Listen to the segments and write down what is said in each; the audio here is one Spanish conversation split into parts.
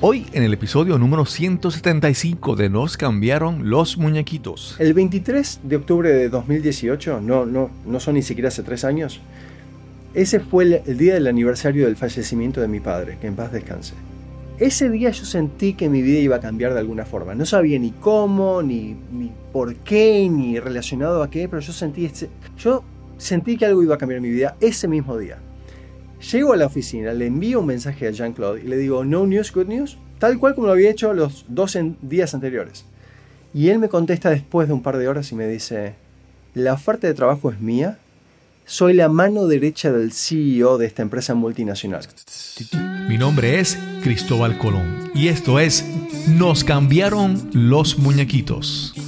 Hoy en el episodio número 175 de Nos cambiaron los muñequitos. El 23 de octubre de 2018, no, no, no son ni siquiera hace tres años, ese fue el, día del aniversario del fallecimiento de mi padre, que en paz descanse. Ese día yo sentí que mi vida iba a cambiar de alguna forma. No sabía ni cómo, ni, por qué, ni relacionado a qué, pero yo sentí que algo iba a cambiar en mi vida ese mismo día. Llego a la oficina, le envío un mensaje a Jean-Claude y le digo, no news, good news, tal cual como lo había hecho los dos días anteriores. Y él me contesta después de un par de horas y me dice, la oferta de trabajo es mía, soy la mano derecha del CEO de esta empresa multinacional. Mi nombre es Cristóbal Colón y esto es Nos cambiaron los muñequitos.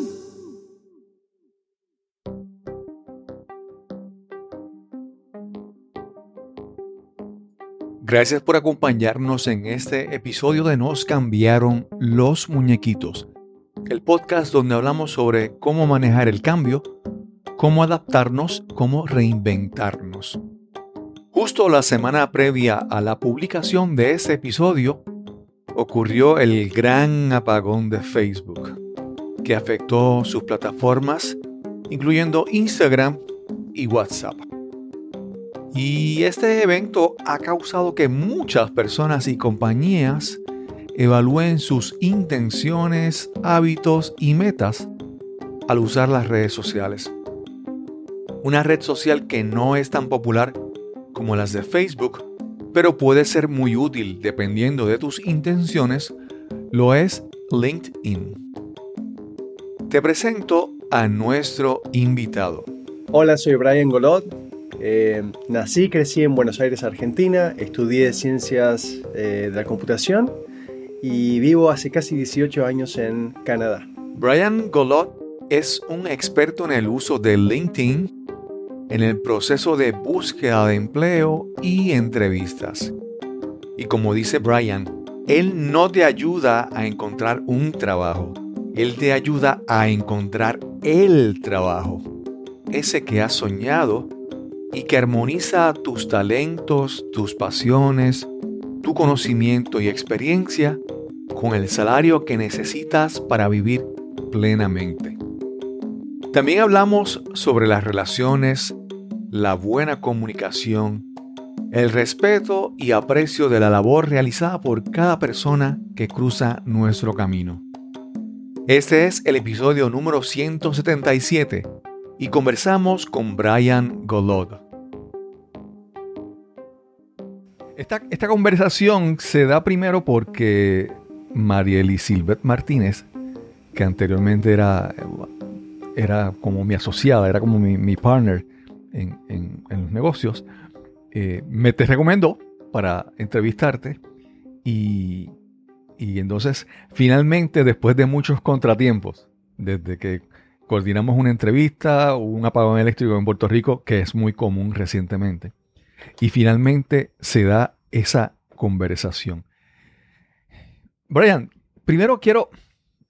Gracias por acompañarnos en este episodio de Nos cambiaron los muñequitos, el podcast donde hablamos sobre cómo manejar el cambio, cómo adaptarnos, cómo reinventarnos. Justo la semana previa a la publicación de este episodio, ocurrió el gran apagón de Facebook, que afectó sus plataformas, incluyendo Instagram y WhatsApp. Y este evento ha causado que muchas personas y compañías evalúen sus intenciones, hábitos y metas al usar las redes sociales. Una red social que no es tan popular como las de Facebook, pero puede ser muy útil dependiendo de tus intenciones, lo es LinkedIn. Te presento a nuestro invitado. Hola, soy Brian Golot. Eh, nací y crecí en Buenos Aires, Argentina. Estudié ciencias eh, de la computación y vivo hace casi 18 años en Canadá. Brian Golot es un experto en el uso de LinkedIn en el proceso de búsqueda de empleo y entrevistas. Y como dice Brian, él no te ayuda a encontrar un trabajo, él te ayuda a encontrar el trabajo, ese que has soñado y que armoniza tus talentos, tus pasiones, tu conocimiento y experiencia con el salario que necesitas para vivir plenamente. También hablamos sobre las relaciones, la buena comunicación, el respeto y aprecio de la labor realizada por cada persona que cruza nuestro camino. Este es el episodio número 177 y conversamos con Brian Golod. Esta, esta conversación se da primero porque Marieli Silvet Martínez, que anteriormente era, era como mi asociada, era como mi, mi partner en, en- los negocios, eh, me te recomendó para entrevistarte y, y entonces finalmente después de muchos contratiempos, desde que coordinamos una entrevista, un apagón eléctrico en Puerto Rico, que es muy común recientemente, y finalmente se da esa conversación. Brian, primero quiero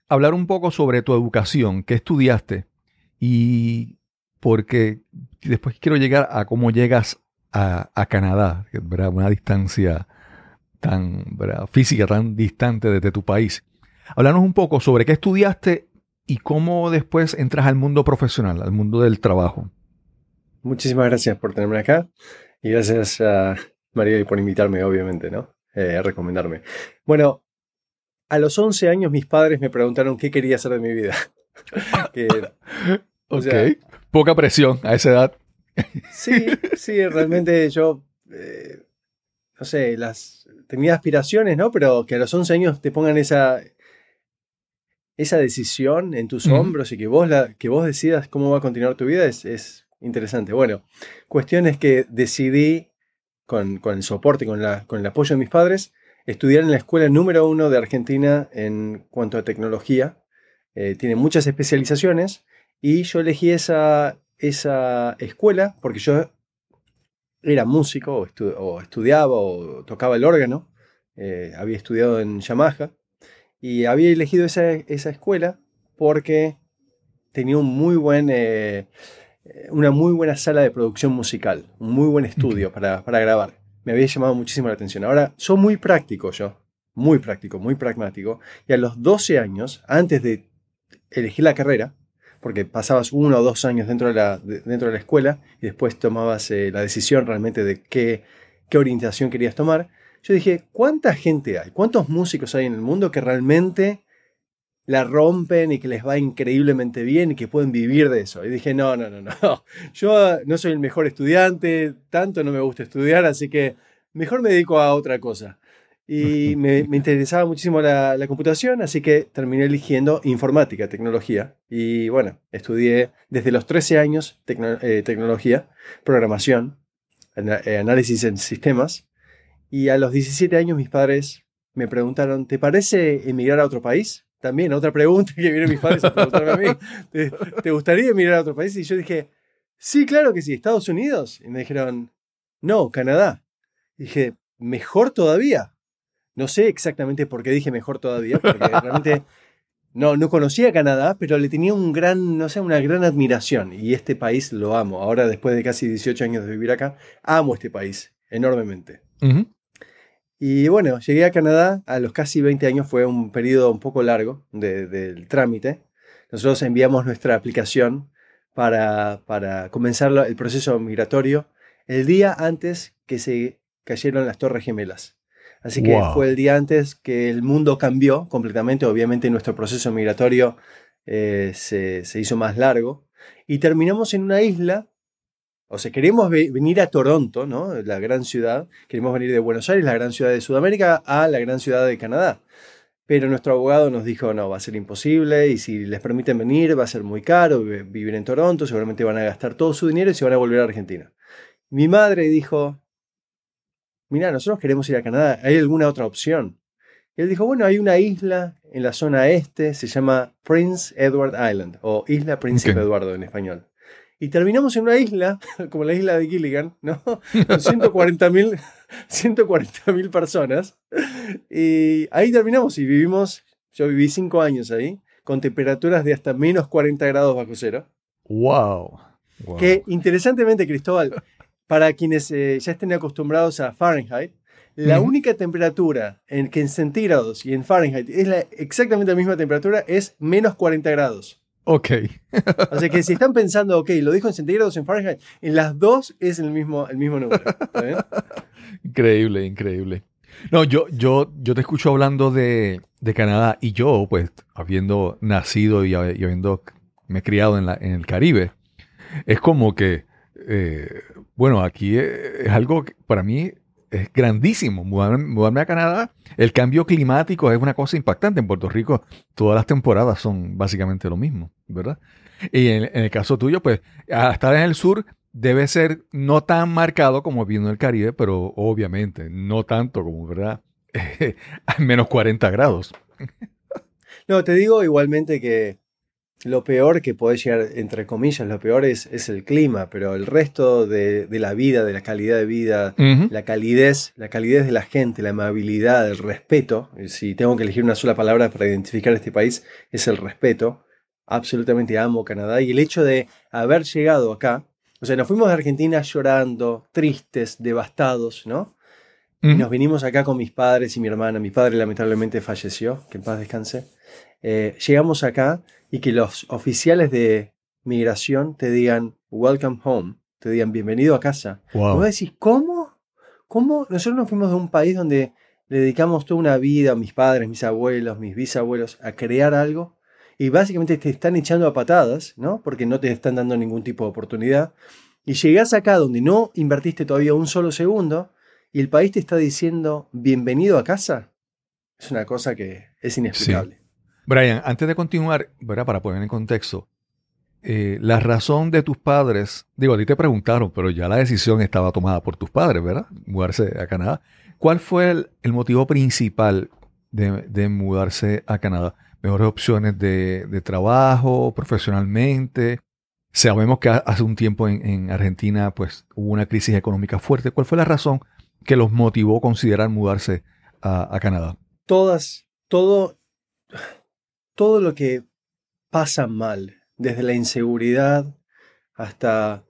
hablar un poco sobre tu educación, qué estudiaste y porque después quiero llegar a cómo llegas a, a Canadá, ¿verdad? una distancia tan física, tan distante desde tu país. Hablarnos un poco sobre qué estudiaste y cómo después entras al mundo profesional, al mundo del trabajo. Muchísimas gracias por tenerme acá y gracias a María por invitarme, obviamente, ¿no? Eh, a recomendarme. Bueno, a los 11 años mis padres me preguntaron qué quería hacer de mi vida. Que, o Ok. sea, Poca presión a esa edad. Sí, sí, realmente yo, eh, no sé, las tenía aspiraciones, ¿no? Pero que a los 11 años te pongan esa, esa decisión en tus hombros y que vos, la, que vos decidas cómo va a continuar tu vida es, es interesante. Bueno, cuestión es que decidí, con, con el soporte, con, la, con el apoyo de mis padres, estudiar en la escuela número uno de Argentina en cuanto a tecnología. Eh, tiene muchas especializaciones y yo elegí esa, esa escuela porque yo era músico o, estu- o estudiaba o tocaba el órgano. Eh, había estudiado en Yamaha y había elegido esa, esa escuela porque tenía un muy buen, eh, eh, una muy buena sala de producción musical, un muy buen estudio para, para grabar. Me había llamado muchísimo la atención. Ahora, soy muy práctico yo, muy práctico, muy pragmático. Y a los 12 años, antes de elegir la carrera, porque pasabas uno o dos años dentro de la, de- dentro de la escuela y después tomabas eh, la decisión realmente de qué, qué orientación querías tomar, yo dije, ¿cuánta gente hay? ¿Cuántos músicos hay en el mundo que realmente la rompen y que les va increíblemente bien y que pueden vivir de eso? Y dije, no, no, no, no. Yo no soy el mejor estudiante, tanto no me gusta estudiar, así que mejor me dedico a otra cosa. Y me, me interesaba muchísimo la, la computación, así que terminé eligiendo informática, tecnología. Y bueno, estudié desde los 13 años tecno- eh, tecnología, programación, eh, análisis en sistemas. Y a los 17 años mis padres me preguntaron, ¿te parece emigrar a otro país? También otra pregunta que vienen mis padres a preguntarme a mí. ¿Te, te gustaría emigrar a otro país? Y yo dije, sí, claro que sí, Estados Unidos. Y me dijeron, no, Canadá. Y dije, mejor todavía. No sé exactamente por qué dije mejor todavía, porque realmente no, no conocía Canadá, pero le tenía un gran, no sé, una gran admiración. Y este país lo amo. Ahora, después de casi 18 años de vivir acá, amo este país enormemente. Ujú. Y bueno, llegué a Canadá a los casi 20 años, fue un periodo un poco largo de- del trámite. Nosotros enviamos nuestra aplicación para, para comenzar el proceso migratorio el día antes que se cayeron las Torres Gemelas. Así que Wow. fue el día antes que el mundo cambió completamente. Obviamente nuestro proceso migratorio eh, se, se hizo más largo. Y terminamos en una isla. O sea, queremos ve- venir a Toronto, ¿no? La gran ciudad. Queremos venir de Buenos Aires, la gran ciudad de Sudamérica, a la gran ciudad de Canadá. Pero nuestro abogado nos dijo, no, va a ser imposible y si les permiten venir va a ser muy caro vi- vivir en Toronto, seguramente van a gastar todo su dinero y se van a volver a Argentina. Mi madre dijo, mira, nosotros queremos ir a Canadá, ¿hay alguna otra opción? Y él dijo, bueno, hay una isla en la zona este, se llama Prince Edward Island, o Isla Príncipe. Eduardo en español. Y terminamos en una isla, como la isla de Gilligan, ¿no? Con 140 mil 140.000 personas. Y ahí terminamos y vivimos, yo viví cinco años ahí, con temperaturas de hasta menos 40 grados bajo cero. Wow. Wow. Que interesantemente, Cristóbal, para quienes eh, ya estén acostumbrados a Fahrenheit, la única temperatura en que en centígrados y en Fahrenheit es la, exactamente la misma temperatura es menos 40 grados. Ok. O sea que si están pensando, ok, lo dijo en centígrados en Fahrenheit, en las dos es el mismo, el mismo número. ¿está bien? Increíble, increíble. No, yo, yo, yo te escucho hablando de, de Canadá y yo, pues, habiendo nacido y, hab- y habiendo me criado en, la, en el Caribe, es como que, eh, bueno, aquí eh, es algo que para mí es grandísimo. Mudarme, a Canadá, el cambio climático es una cosa impactante. En Puerto Rico, todas las temporadas son básicamente lo mismo, ¿verdad? Y en, el caso tuyo, pues, estar en el sur debe ser no tan marcado como viendo en el Caribe, pero obviamente no tanto como, ¿verdad? a menos 40 grados. No, te digo igualmente que lo peor que puede llegar, entre comillas, lo peor es, es el clima, pero el resto de, de la vida, de la calidad de vida, la calidez, la calidez de la gente, la amabilidad, el respeto, y si tengo que elegir una sola palabra para identificar este país, es el respeto. Absolutamente amo Canadá y el hecho de haber llegado acá, o sea, nos fuimos de Argentina llorando, tristes, devastados, ¿no? Y Ujú. nos vinimos acá con mis padres y mi hermana. Mi padre lamentablemente falleció, que en paz descanse. Eh, llegamos acá y que los oficiales de migración te digan welcome home, te digan bienvenido a casa. Wow. vos decís, ¿cómo? ¿Cómo? Nosotros nos fuimos de un país donde le dedicamos toda una vida, mis padres, mis abuelos, mis bisabuelos, a crear algo y básicamente te están echando a patadas, ¿no? Porque no te están dando ningún tipo de oportunidad. Y llegás acá donde no invertiste todavía un solo segundo y el país te está diciendo bienvenido a casa. Es una cosa que es inexplicable. Brian, antes de continuar, ¿verdad? para poner en contexto, eh, la razón de tus padres, digo, a ti te preguntaron, pero ya la decisión estaba tomada por tus padres, ¿verdad? Mudarse a Canadá. ¿Cuál fue el, motivo principal de, mudarse a Canadá? ¿Mejores opciones de, trabajo, profesionalmente? Sabemos que hace un tiempo en, en, Argentina pues, hubo una crisis económica fuerte. ¿Cuál fue la razón que los motivó a considerar mudarse a, a Canadá? Todas, todo, todo lo que pasa mal, desde la inseguridad hasta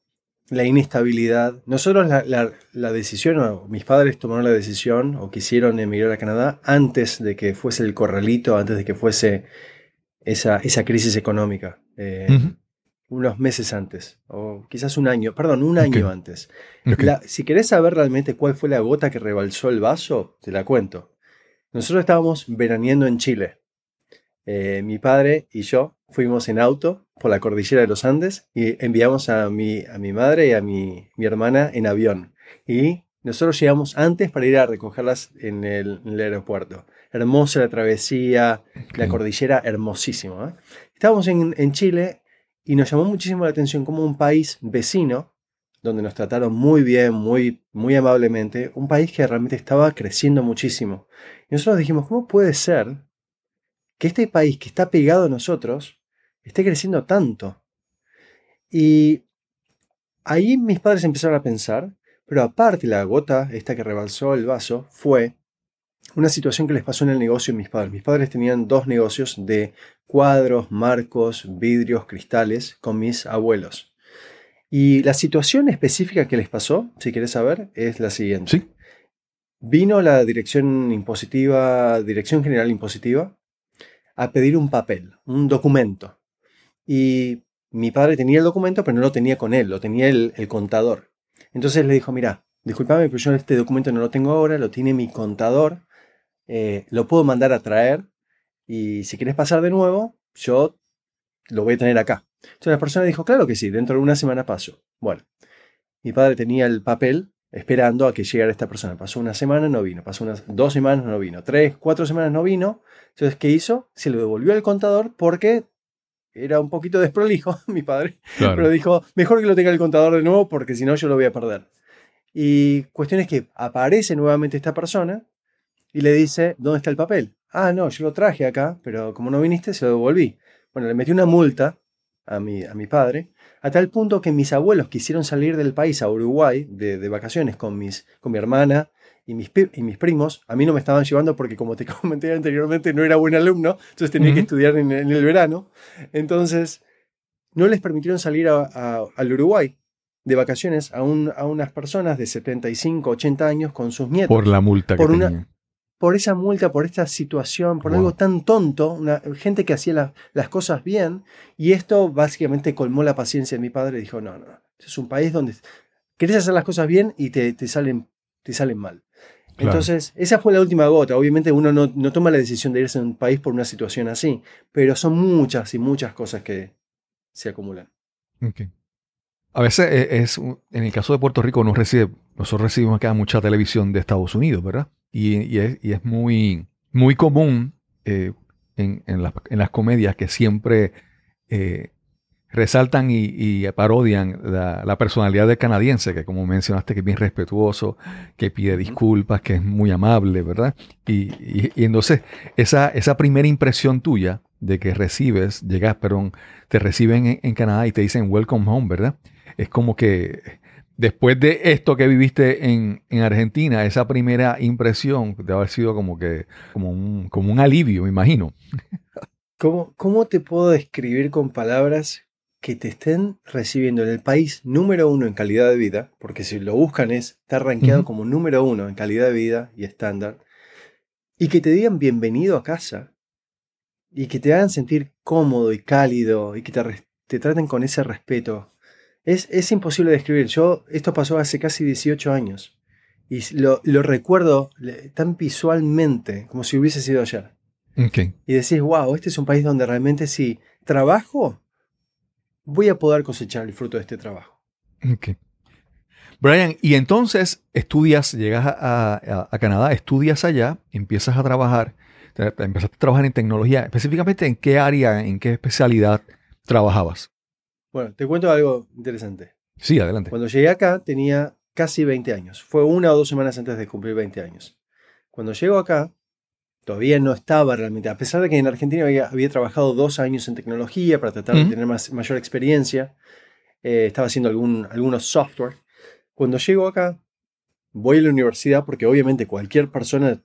la inestabilidad. Nosotros la, la, la, decisión, o mis padres tomaron la decisión o quisieron emigrar a Canadá antes de que fuese el corralito, antes de que fuese esa, esa crisis económica. Eh, Unos meses antes, o quizás un año, perdón, un año antes. Okay. La, si querés saber realmente cuál fue la gota que rebalsó el vaso, te la cuento. Nosotros estábamos veraneando en Chile. Eh, mi padre y yo fuimos en auto por la cordillera de los Andes y enviamos a mi, a mi madre y a mi, mi hermana en avión. Y nosotros llegamos antes para ir a recogerlas en el, en el aeropuerto. Hermosa la travesía, Okay. la cordillera, hermosísimo. ¿eh? Estábamos en, en Chile y nos llamó muchísimo la atención como un país vecino, donde nos trataron muy bien, muy, muy amablemente, un país que realmente estaba creciendo muchísimo. Y nosotros dijimos, ¿cómo puede ser que este país que está pegado a nosotros esté creciendo tanto? Y ahí mis padres empezaron a pensar, pero aparte la gota, esta que rebalsó el vaso, fue una situación que les pasó en el negocio de mis padres. Mis padres tenían dos negocios de cuadros, marcos, vidrios, cristales con mis abuelos. Y la situación específica que les pasó, si quieres saber, es la siguiente. Sí. Vino la dirección impositiva, Dirección General Impositiva, a pedir un papel, un documento. Y mi padre tenía el documento, pero no lo tenía con él, lo tenía el, contador. Entonces le dijo, mira, discúlpame, pero yo este documento no lo tengo ahora, lo tiene mi contador, eh, lo puedo mandar a traer y si quieres pasar de nuevo, yo lo voy a tener acá. Entonces la persona dijo, claro que sí, dentro de una semana paso. Bueno, mi padre tenía el papel esperando a que llegara esta persona. Pasó una semana, no vino. Pasó unas dos semanas, no vino. Tres, cuatro semanas, no vino. Entonces, ¿qué hizo? Se lo devolvió al contador porque era un poquito desprolijo, mi padre. Claro. Pero dijo, mejor que lo tenga el contador de nuevo porque si no yo lo voy a perder. Y cuestión es que aparece nuevamente esta persona y le dice, ¿dónde está el papel? Ah, no, yo lo traje acá, pero como no viniste, se lo devolví. Bueno, le metí una multa a mi, a mi padre, a tal punto que mis abuelos quisieron salir del país a Uruguay de, de vacaciones con, mis, con mi hermana y mis, y mis primos. A mí no me estaban llevando porque, como te comenté anteriormente, no era buen alumno, entonces tenía que estudiar en, en el verano. Entonces, no les permitieron salir a- a- al Uruguay de vacaciones a, un- a unas personas de 75, 80 años con sus nietos Por la multa Por que una- tenía. Por esa multa, por esta situación, por Wow. algo tan tonto, una, gente que hacía la- las cosas bien, y esto básicamente colmó la paciencia de mi padre y dijo, no, no, este es un país donde querés hacer las cosas bien y te, te salen, te salen mal. Claro. Entonces, esa fue la última gota. Obviamente uno no, no toma la decisión de irse a un país por una situación así, pero son muchas y muchas cosas que se acumulan. Ok. A veces eh, es, un- en el caso de Puerto Rico, recibe, nosotros recibimos acá mucha televisión de Estados Unidos, ¿verdad? Y, y es, y es muy, muy común eh, en, en las, en las comedias que siempre eh, resaltan y, y parodian la, la personalidad del canadiense, que como mencionaste, que es bien respetuoso, que pide disculpas, que es muy amable, ¿verdad? Y, y- y entonces esa, esa primera impresión tuya de que recibes, llegas, perdón, te reciben en, en Canadá y te dicen welcome home, ¿verdad? Es como que después de esto que viviste en, en Argentina, esa primera impresión debe haber sido como que como un, como un alivio, me imagino. ¿Cómo, ¿Cómo te puedo describir con palabras que te estén recibiendo en el país número uno en calidad de vida? Porque si lo buscan es, está rankeado como número uno en calidad de vida y estándar. Y que te digan bienvenido a casa. Y que te hagan sentir cómodo y cálido y que te traten con ese respeto. Es, es imposible de describir. Yo, esto pasó hace casi 18 años. Y lo, lo recuerdo tan visualmente como si hubiese sido ayer y decís, wow, este es un país donde realmente si trabajo, voy a poder cosechar el fruto de este trabajo. Brian, y entonces estudias, llegas a, a- a Canadá, estudias allá, empiezas a trabajar, te- te- empezaste a trabajar en tecnología, específicamente en qué área, en qué especialidad trabajabas. Bueno, te cuento algo interesante. Sí, adelante. Cuando llegué acá tenía casi 20 años. Fue una o dos semanas antes de cumplir 20 años. Cuando llego acá, todavía no estaba realmente, a pesar de que en Argentina había, había trabajado dos años en tecnología para tratar de tener más, mayor experiencia, eh, estaba haciendo algún, algunos software. Cuando llego acá, voy a la universidad porque obviamente cualquier persona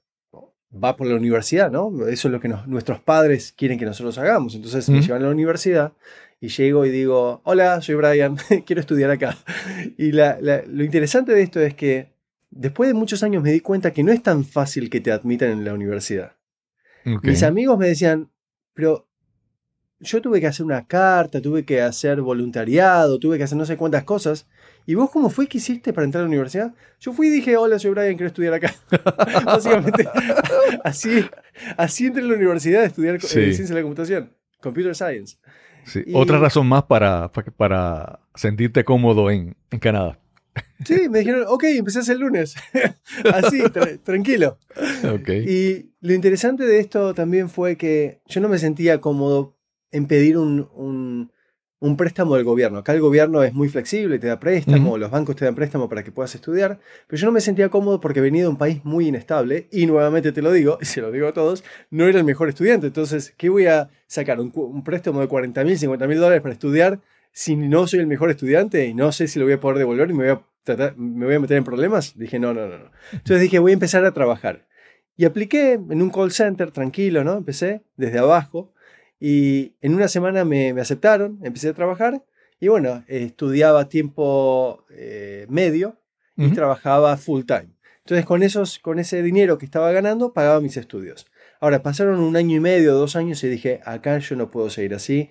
va por la universidad, ¿no? Eso es lo que nuestros padres quieren que nosotros hagamos. Entonces me llevan a la universidad y llego y digo, hola, soy Brian, quiero estudiar acá. Y lo interesante de esto es que después de muchos años me di cuenta que no es tan fácil que te admitan en la universidad. Mis amigos me decían, pero yo tuve que hacer una carta, tuve que hacer voluntariado, tuve que hacer no sé cuántas cosas. ¿Y vos cómo fue que hiciste para entrar a la universidad? Yo fui y dije, hola, soy Brian, quiero estudiar acá. Básicamente, así, así entré a la universidad a estudiar eh, ciencia de la computación, computer science. Sí. Otra razón más para, para sentirte cómodo en, en Canadá. Sí, me dijeron, ok, empecé el lunes. Así, tranquilo. Okay. Y lo interesante de esto también fue que yo no me sentía cómodo en pedir un, un, préstamo del gobierno. Acá el gobierno es muy flexible, te da préstamo, los bancos te dan préstamo para que puedas estudiar, pero yo no me sentía cómodo porque venía de un país muy inestable y nuevamente te lo digo, y se lo digo a todos, no era el mejor estudiante. Entonces, ¿qué voy a sacar? ¿Un, un préstamo de 40 mil, 50 mil dólares para estudiar si no soy el mejor estudiante y no sé si lo voy a poder devolver y me voy a, tratar, me voy a meter en problemas? Dije, no, no, no, no. Entonces dije, voy a empezar a trabajar. Y apliqué en un call center, tranquilo, ¿no? Empecé desde abajo y en una semana me, aceptaron, empecé a trabajar y bueno, estudiaba tiempo eh, medio y trabajaba full time. Entonces con, esos, con ese dinero que estaba ganando pagaba mis estudios. Ahora, pasaron un año y medio, dos años y dije, acá yo no puedo seguir así.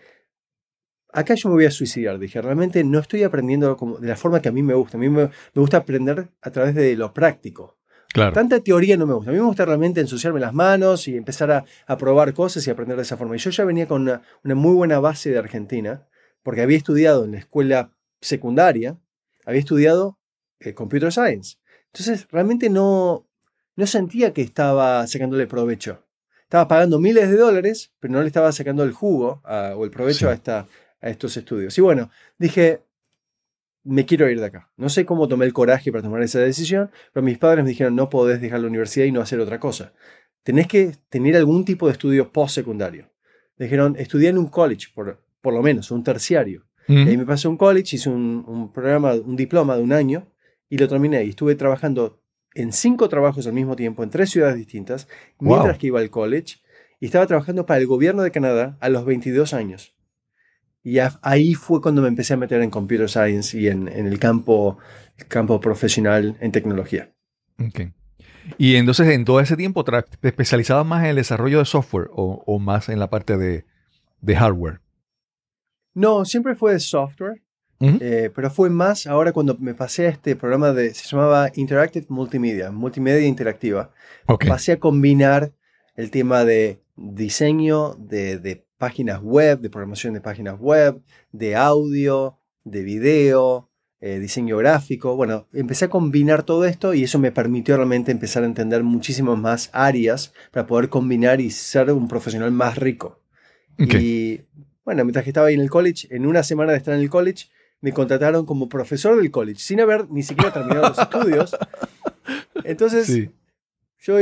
Acá yo me voy a suicidar. Dije, realmente no estoy aprendiendo como, de la forma que a mí me gusta. A mí me gusta aprender a través de lo práctico. Tanta teoría no me gusta. A mí me gusta realmente ensuciarme las manos y empezar a, probar cosas y aprender de esa forma. Y yo ya venía con una, muy buena base de Argentina, porque había estudiado en la escuela secundaria, había estudiado eh, Computer Science. Entonces, realmente no, no sentía que estaba sacándole provecho. Estaba pagando miles de dólares, pero no le estaba sacando el jugo o el provecho a, esta, a estos estudios. Y bueno, dije, me quiero ir de acá. No sé cómo tomé el coraje para tomar esa decisión, pero mis padres me dijeron, no podés dejar la universidad y no hacer otra cosa. Tenés que tener algún tipo de estudio post-secundario. Dijeron, estudié en un college, por, por lo menos, un terciario. Y ahí me pasé a un college, hice un, programa, un diploma de un año y lo terminé. Y estuve trabajando en cinco trabajos al mismo tiempo, en tres ciudades distintas, mientras que iba al college. Y estaba trabajando para el gobierno de Canadá a los 22 años. Y ahí fue cuando me empecé a meter en computer science y en, el campo, campo profesional en tecnología. Okay. Y entonces en todo ese tiempo te especializabas más en el desarrollo de software o, más en la parte de, hardware. No, siempre fue de software, eh, pero fue más ahora cuando me pasé a este programa de, se llamaba Interactive Multimedia, multimedia interactiva. Pasé a combinar el tema de diseño, de, de páginas web, de programación de páginas web, de audio, de video, eh, diseño gráfico. Bueno, empecé a combinar todo esto y eso me permitió realmente empezar a entender muchísimas más áreas para poder combinar y ser un profesional más rico. Y bueno, mientras que estaba ahí en el college, en una semana de estar en el college, me contrataron como profesor del college, sin haber ni siquiera terminado los estudios. Entonces, yo,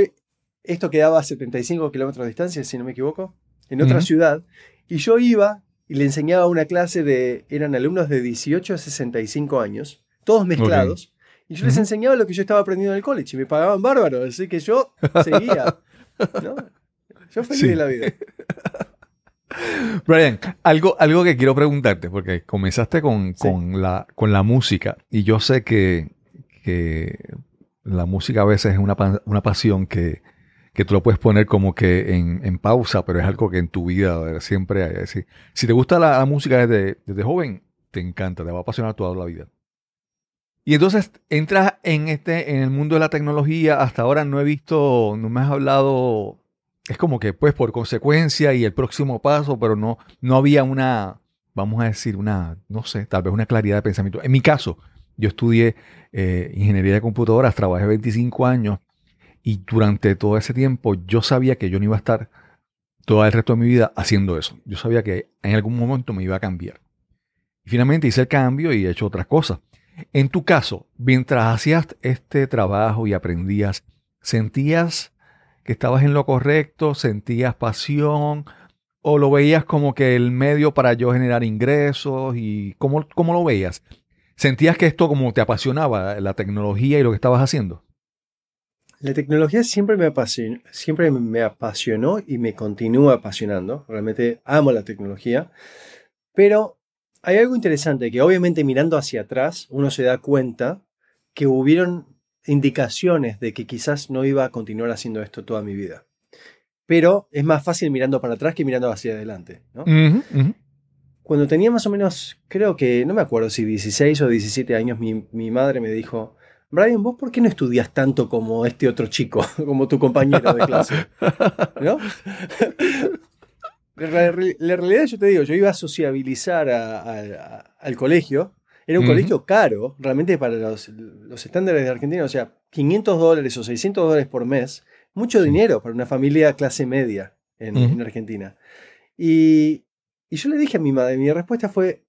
esto quedaba a 75 kilómetros de distancia, si no me equivoco en otra ciudad, y yo iba y le enseñaba una clase de, eran alumnos de 18 a 65 años, todos mezclados, y yo les enseñaba lo que yo estaba aprendiendo en el college, y me pagaban bárbaro, así que yo seguía, Yo feliz de la vida. Brian, algo, algo que quiero preguntarte, porque comenzaste con, la, con la música y yo sé que, que la música a veces es una, una pasión que, que tú lo puedes poner como que en, pausa, pero es algo que en tu vida siempre hay. Si, si te gusta la, música desde, desde, joven, te encanta, te va a apasionar toda la vida. Y entonces entras en, este, en el mundo de la tecnología. Hasta ahora no he visto, no me has hablado. Es como que, pues, por consecuencia y el próximo paso, pero no, no había una, vamos a decir, una, no sé, tal vez una claridad de pensamiento. En mi caso, yo estudié eh, ingeniería de computadoras, trabajé 25 años y durante todo ese tiempo yo sabía que yo no iba a estar todo el resto de mi vida haciendo eso. Yo sabía que en algún momento me iba a cambiar. Finalmente hice el cambio y he hecho otras cosas. En tu caso, mientras hacías este trabajo y aprendías, ¿sentías que estabas en lo correcto? ¿Sentías pasión? o lo veías como que el medio para yo generar ingresos y cómo, cómo lo veías? ¿Sentías que esto como te apasionaba, la tecnología y lo que estabas haciendo? La tecnología siempre me apasionó, siempre me apasionó y me continúa apasionando. Realmente amo la tecnología. Pero hay algo interesante que obviamente mirando hacia atrás uno se da cuenta que hubieron indicaciones de que quizás no iba a continuar haciendo esto toda mi vida. Pero es más fácil mirando para atrás que mirando hacia adelante. ¿no? Cuando tenía más o menos, creo que, no me acuerdo si 16 o 17 años, mi, mi madre me dijo, Brian, ¿vos por qué no estudias tanto como este otro chico, como tu compañero de clase? ¿No? La, realidad, yo te digo, yo iba a sociabilizar al colegio. Era un colegio caro, realmente para los, estándares de Argentina. O sea, 500 dólares o 600 dólares por mes. Mucho dinero para una familia clase media en, Argentina. Y, yo le dije a mi madre, mi respuesta fue,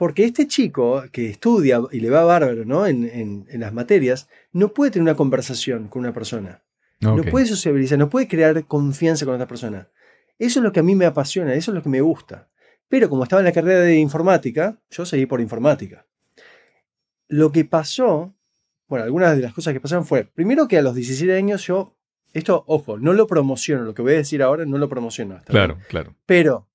porque este chico que estudia y le va bárbaro ¿no? en, las materias, no puede tener una conversación con una persona. No puede sociabilizar, no puede crear confianza con otra persona. Eso es lo que a mí me apasiona, eso es lo que me gusta. Pero como estaba en la carrera de informática, yo seguí por informática. Lo que pasó, bueno, algunas de las cosas que pasaron fue, primero que a los 17 años yo, esto, ojo, no lo promociono, lo que voy a decir ahora no lo promociono. claro, claro. Pero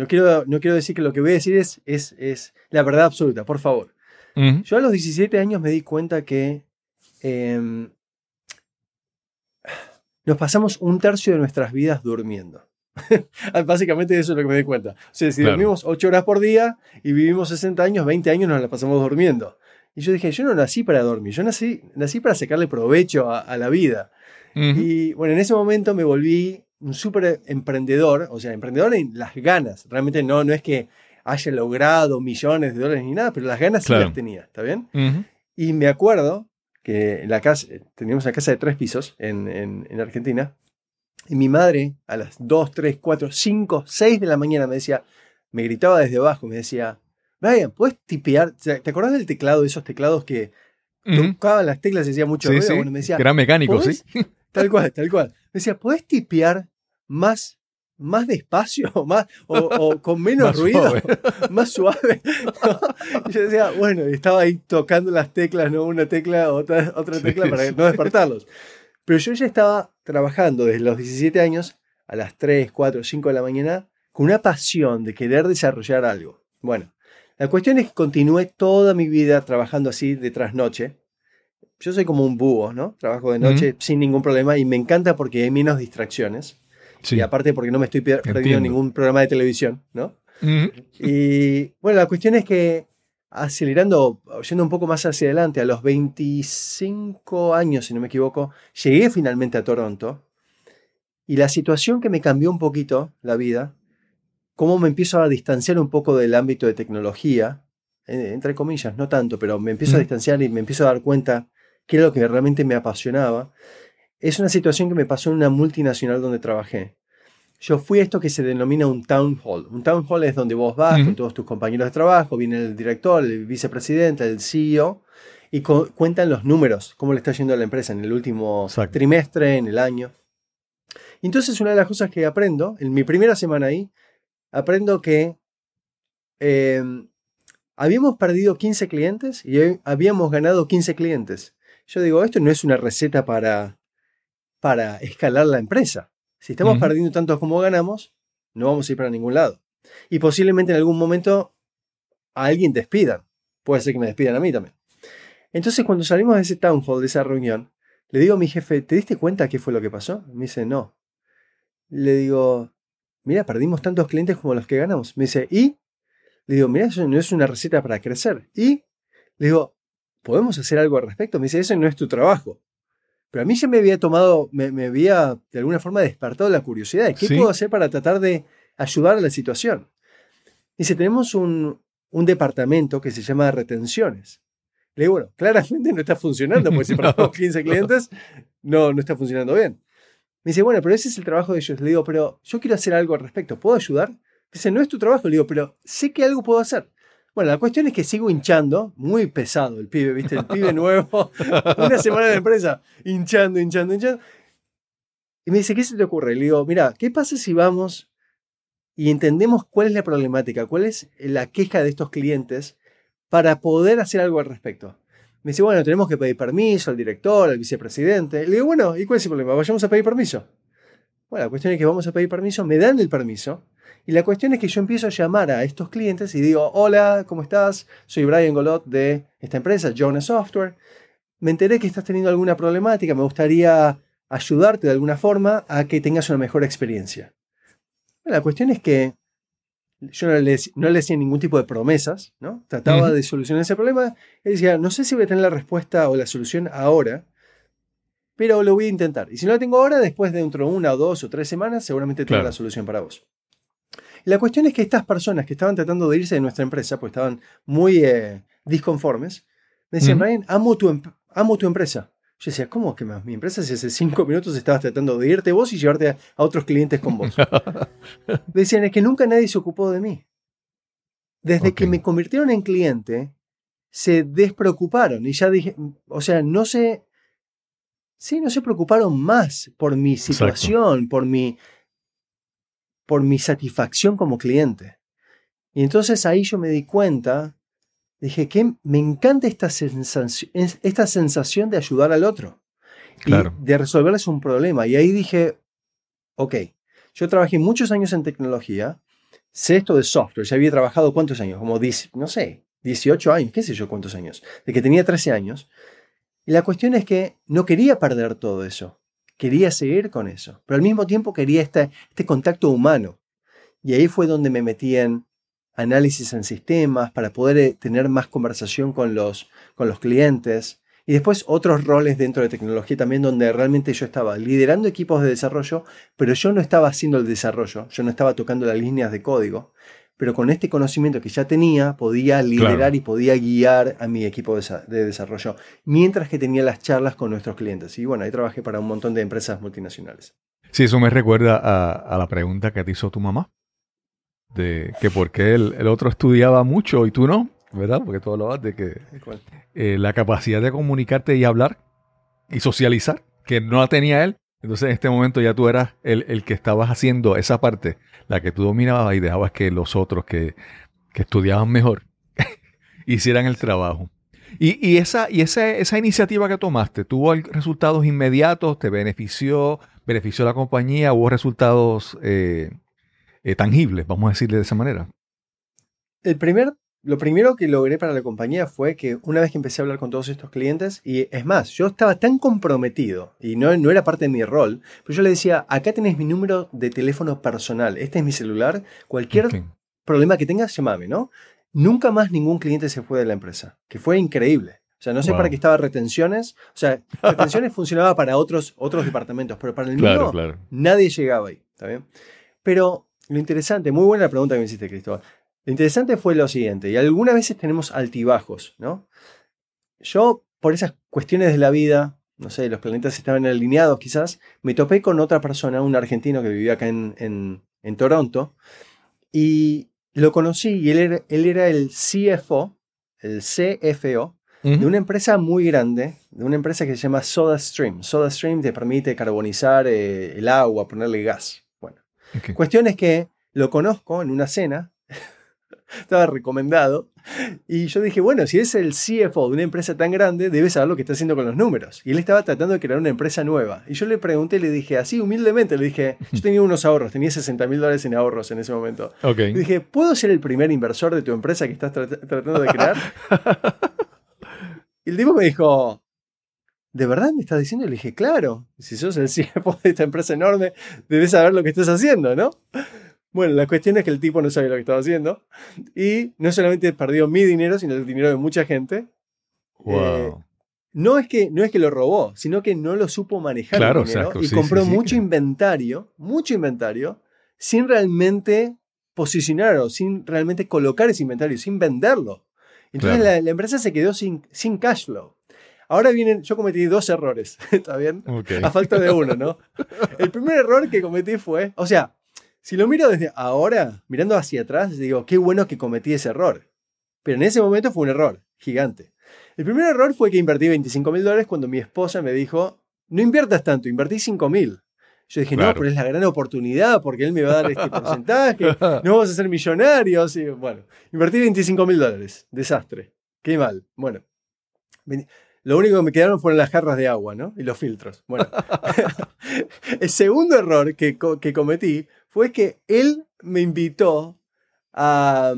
no quiero, no quiero decir que lo que voy a decir es, es, es la verdad absoluta, por favor. Yo a los 17 años me di cuenta que em, nos pasamos un tercio de nuestras vidas durmiendo. Básicamente eso es lo que me di cuenta. O sea, si dormimos 8 horas por día y vivimos 60 años, 20 años nos la pasamos durmiendo. Y yo dije, yo no nací para dormir, yo nací, nací para sacarle provecho a, la vida. Y bueno, en ese momento me volví un súper emprendedor, o sea, emprendedor en las ganas. Realmente no, no es que haya logrado millones de dólares ni nada, pero las ganas sí las tenía, ¿está bien? Y me acuerdo que en la casa, teníamos una casa de tres pisos en, en, en Argentina, y mi madre, a las 2, 3, 4, 5, 6 de la mañana, me decía, me gritaba desde abajo, me decía, Brian, ¿puedes tipear? ¿Te acordás del teclado, de esos teclados que tocaban las teclas y hacía mucho ruido? Bueno, me decía, era mecánico, ¿sí? Tal cual, tal cual. Me decía, ¿puedes tipear más, más despacio más, o, con menos ruido? más suave. y yo decía, bueno, estaba ahí tocando las teclas, ¿no? Una tecla, otra, otra tecla para no despertarlos. Pero yo ya estaba trabajando desde los 17 años a las 3, 4, 5 de la mañana con una pasión de querer desarrollar algo. Bueno, la cuestión es que continué toda mi vida trabajando así de trasnoche. Yo soy como un búho, ¿no? Trabajo de noche sin ningún problema y me encanta porque hay menos distracciones. Y aparte porque no me estoy perdiendo ningún programa de televisión, ¿no? Y bueno, la cuestión es que acelerando, yendo un poco más hacia adelante, a los 25 años, si no me equivoco, llegué finalmente a Toronto. Y la situación que me cambió un poquito la vida, cómo me empiezo a distanciar un poco del ámbito de tecnología, eh, entre comillas, no tanto, pero me empiezo a distanciar y me empiezo a dar cuenta qué es lo que realmente me apasionaba, es una situación que me pasó en una multinacional donde trabajé yo fui a esto que se denomina un town hall. Un town hall es donde vos vas con todos tus compañeros de trabajo, viene el director, el vicepresidente, el CEO, y cuentan los números, cómo le está yendo a la empresa en el último trimestre, en el año. Y entonces una de las cosas que aprendo, en mi primera semana ahí, aprendo que em, habíamos perdido 15 clientes y habíamos ganado 15 clientes. Yo digo, esto no es una receta para, para escalar la empresa. Si estamos perdiendo tanto como ganamos, no vamos a ir para ningún lado. Y posiblemente en algún momento a alguien despidan. Puede ser que me despidan a mí también. Entonces, cuando salimos de ese town hall, de esa reunión, le digo a mi jefe, ¿te diste cuenta qué fue lo que pasó? Me dice, no. Le digo, mira, perdimos tantos clientes como los que ganamos. Me dice, ¿y? Le digo, mira, eso no es una receta para crecer. ¿Y? Le digo, ¿podemos hacer algo al respecto? Me dice, eso no es tu trabajo. Pero a mí se me había tomado, me, había de alguna forma despertado la curiosidad de qué puedo hacer para tratar de ayudar a la situación. Dice, tenemos un, departamento que se llama retenciones. Le digo, bueno, claramente no está funcionando, porque si perdemos 15 clientes, no, no está funcionando bien. Me dice, bueno, pero ese es el trabajo de ellos. Le digo, pero yo quiero hacer algo al respecto, ¿puedo ayudar? Dice, no es tu trabajo. Le digo, pero sé que algo puedo hacer. Bueno, la cuestión es que sigo hinchando, muy pesado el pibe, ¿viste? El pibe nuevo, una semana de empresa, hinchando, hinchando, hinchando. Y me dice, ¿qué se te ocurre? Le digo, mira, ¿qué pasa si vamos y entendemos cuál es la problemática, cuál es la queja de estos clientes para poder hacer algo al respecto. Me dice, bueno, tenemos que pedir permiso al director, al vicepresidente. Le digo, bueno, ¿y cuál es el problema? Vayamos a pedir permiso. Bueno, la cuestión es que vamos a pedir permiso, me dan el permiso. Y la cuestión es que yo empiezo a llamar a estos clientes y digo, hola, ¿cómo estás? Soy Brian Golot de esta empresa, Jonas Software. Me enteré que estás teniendo alguna problemática, me gustaría ayudarte de alguna forma a que tengas una mejor experiencia. la cuestión es que yo no le, no le hacía ningún tipo de promesas, ¿no? Trataba de solucionar ese problema. Él decía, no sé si voy a tener la respuesta o la solución ahora, pero lo voy a intentar. Y si no la tengo ahora, después de dentro de una o dos o tres semanas, seguramente tengo la solución para vos. La cuestión es que estas personas que estaban tratando de irse de nuestra empresa, pues estaban muy eh, disconformes, me decían, Brian, amo tu, em-, amo tu empresa. Yo decía, ¿cómo que más? Mi empresa si hace cinco minutos estabas tratando de irte vos y llevarte a, otros clientes con vos. Decían, es que nunca nadie se ocupó de mí. Desde que me convirtieron en cliente, se despreocuparon y ya dije, o sea, no se, sí, no se preocuparon más por mi situación, por mi, por mi satisfacción como cliente. Y entonces ahí yo me di cuenta dije que me encanta esta sensación, esta sensación de ayudar al otro. Y de resolverles un problema. Y ahí dije, ok, yo trabajé muchos años en tecnología, sé esto de software, ya había trabajado cuántos años, como, no sé, 18 años, qué sé yo cuántos años, de que tenía 13 años. Y la cuestión es que no quería perder todo eso, quería seguir con eso, pero al mismo tiempo quería este, este contacto humano. Y ahí fue donde me metí en análisis en sistemas, para poder eh, tener más conversación con los, con los clientes. Y después otros roles dentro de tecnología también donde realmente yo estaba liderando equipos de desarrollo, pero yo no estaba haciendo el desarrollo, yo no estaba tocando las líneas de código, pero con este conocimiento que ya tenía podía liderar y podía guiar a mi equipo de, desarrollo, mientras que tenía las charlas con nuestros clientes. Y bueno, ahí trabajé para un montón de empresas multinacionales. Sí, eso me recuerda a, a la pregunta que te hizo tu mamá de que porque el, el, otro estudiaba mucho y tú no, ¿verdad? Porque tú hablabas de que eh, la capacidad de comunicarte y hablar y socializar, que no la tenía él. Entonces en este momento ya tú eras el, el que estabas haciendo esa parte, la que tú dominabas y dejabas que los otros que, que estudiaban mejor hicieran el trabajo. Y, y, esa, y esa, esa iniciativa que tomaste, ¿tuvo resultados inmediatos? ¿Te benefició? ¿Benefició la compañía? ¿Hubo resultados eh, eh, tangibles, vamos a decirle de esa manera? El primer, lo primero que logré para la compañía fue que una vez que empecé a hablar con todos estos clientes, y es más, yo estaba tan comprometido, y no, no era parte de mi rol, pero yo le decía, acá tenés mi número de teléfono personal, este es mi celular, cualquier problema que tengas, llamame, ¿no? Nunca más ningún cliente se fue de la empresa, que fue increíble. O sea, no sé para qué estaba retenciones. O sea, retenciones funcionaba para otros, otros departamentos, pero para el mío nadie llegaba ahí. ¿Está bien? Pero lo interesante, muy buena pregunta que me hiciste, Cristóbal. Lo interesante fue lo siguiente, y algunas veces tenemos altibajos, ¿no? Yo, por esas cuestiones de la vida, no sé, los planetas estaban alineados quizás, me topé con otra persona, un argentino que vivía acá en, Toronto, y lo conocí y él era, él era el CFO, el CFO, de una empresa muy grande, de una empresa que se llama SodaStream. SodaStream te permite carbonizar eh, el agua, ponerle gas. Cuestión es que lo conozco en una cena, estaba recomendado, y yo dije, bueno, si es el CFO de una empresa tan grande, debe saber lo que está haciendo con los números. Y él estaba tratando de crear una empresa nueva. Y yo le pregunté, le dije, así humildemente, le dije, yo tenía unos ahorros, tenía 60 mil dólares en ahorros en ese momento. Y dije, ¿puedo ser el primer inversor de tu empresa que estás tratando de crear? y el tipo me dijo, ¿De verdad me estás diciendo? Le dije, claro, si sos el CFO de esta empresa enorme, debes saber lo que estás haciendo, ¿no? Bueno, la cuestión es que el tipo no sabía lo que estaba haciendo. Y no solamente perdió mi dinero, sino el dinero de mucha gente. Eh, no, es que, no es que lo robó, sino que no lo supo manejar. Claro, exacto, y compró mucho inventario, mucho inventario, sin realmente posicionar o sin realmente colocar ese inventario, sin venderlo. Entonces la, la, empresa se quedó sin, sin cash flow. Ahora vienen, yo cometí dos errores, ¿está bien? A falta de uno, ¿no? El primer error que cometí fue, o sea, si lo miro desde ahora, mirando hacia atrás, digo, qué bueno que cometí ese error. Pero en ese momento fue un error gigante. El primer error fue que invertí 25 mil dólares cuando mi esposa me dijo, no inviertas tanto, invertí 5 mil. Yo dije, no, pero es la gran oportunidad porque él me va a dar este porcentaje, no vamos a ser millonarios. Y bueno, invertí 25 mil dólares. Desastre. Qué mal. Bueno, lo único que me quedaron fueron las jarras de agua, ¿no? Y los filtros. Bueno, el segundo error que, que cometí fue que él me invitó a,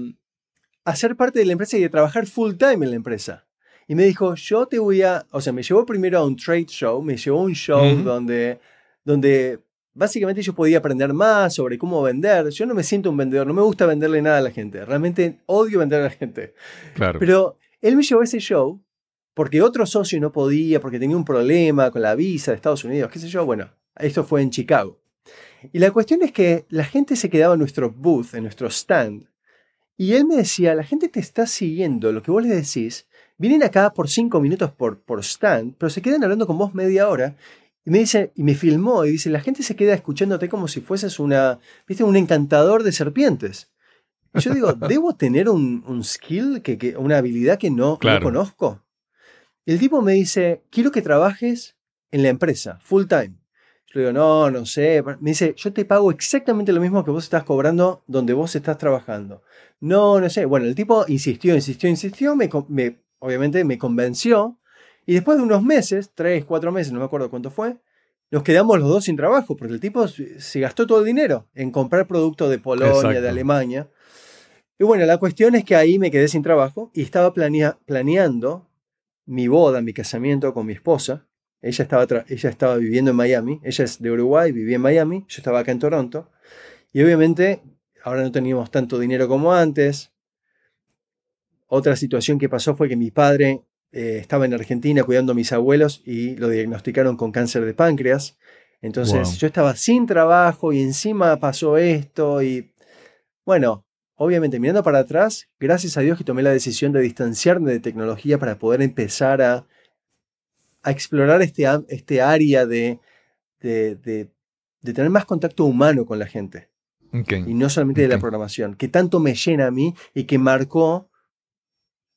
a ser parte de la empresa y a trabajar full time en la empresa. Y me dijo, yo te voy a, o sea, me llevó primero a un trade show, me llevó a un show donde, donde básicamente yo podía aprender más sobre cómo vender. Yo no me siento un vendedor, no me gusta venderle nada a la gente, realmente odio vender a la gente. Claro. Pero él me llevó a ese show porque otro socio no podía, porque tenía un problema con la visa de Estados Unidos, qué sé yo. Bueno, esto fue en Chicago. Y la cuestión es que la gente se quedaba en nuestro booth, en nuestro stand, y él me decía, la gente te está siguiendo, lo que vos les decís, vienen acá por cinco minutos por, por stand, pero se quedan hablando con vos media hora. Y me dice, y me filmó y dice, la gente se queda escuchándote como si fueses una, viste, un encantador de serpientes. Y yo digo, ¿debo tener un, un skill, que, que- una habilidad que no, no Claro. conozco? Y el tipo me dice, quiero que trabajes en la empresa, full time. Yo digo, no, no sé. Me dice, yo te pago exactamente lo mismo que vos estás cobrando donde vos estás trabajando. No, no sé. Bueno, el tipo insistió, insistió, insistió, me, me- obviamente me convenció. Y después de unos meses, tres, cuatro meses, no me acuerdo cuánto fue, nos quedamos los dos sin trabajo, porque el tipo se se gastó todo el dinero en comprar productos de Polonia, Exacto. de Alemania. Y bueno, la cuestión es que ahí me quedé sin trabajo y estaba planea- planeando mi boda, mi casamiento con mi esposa. Ella estaba, ella estaba viviendo en Miami, ella es de Uruguay, vivía en Miami, yo estaba acá en Toronto. Y obviamente ahora no teníamos tanto dinero como antes. Otra situación que pasó fue que mi padre eh, estaba en Argentina cuidando a mis abuelos y lo diagnosticaron con cáncer de páncreas. Entonces Wow. yo estaba sin trabajo y encima pasó esto y bueno, obviamente mirando para atrás, gracias a Dios que tomé la decisión de distanciarme de tecnología para poder empezar a, a explorar este, este área de, de, de- de tener más contacto humano con la gente Ok. y no solamente de la programación, que tanto me llena a mí y que marcó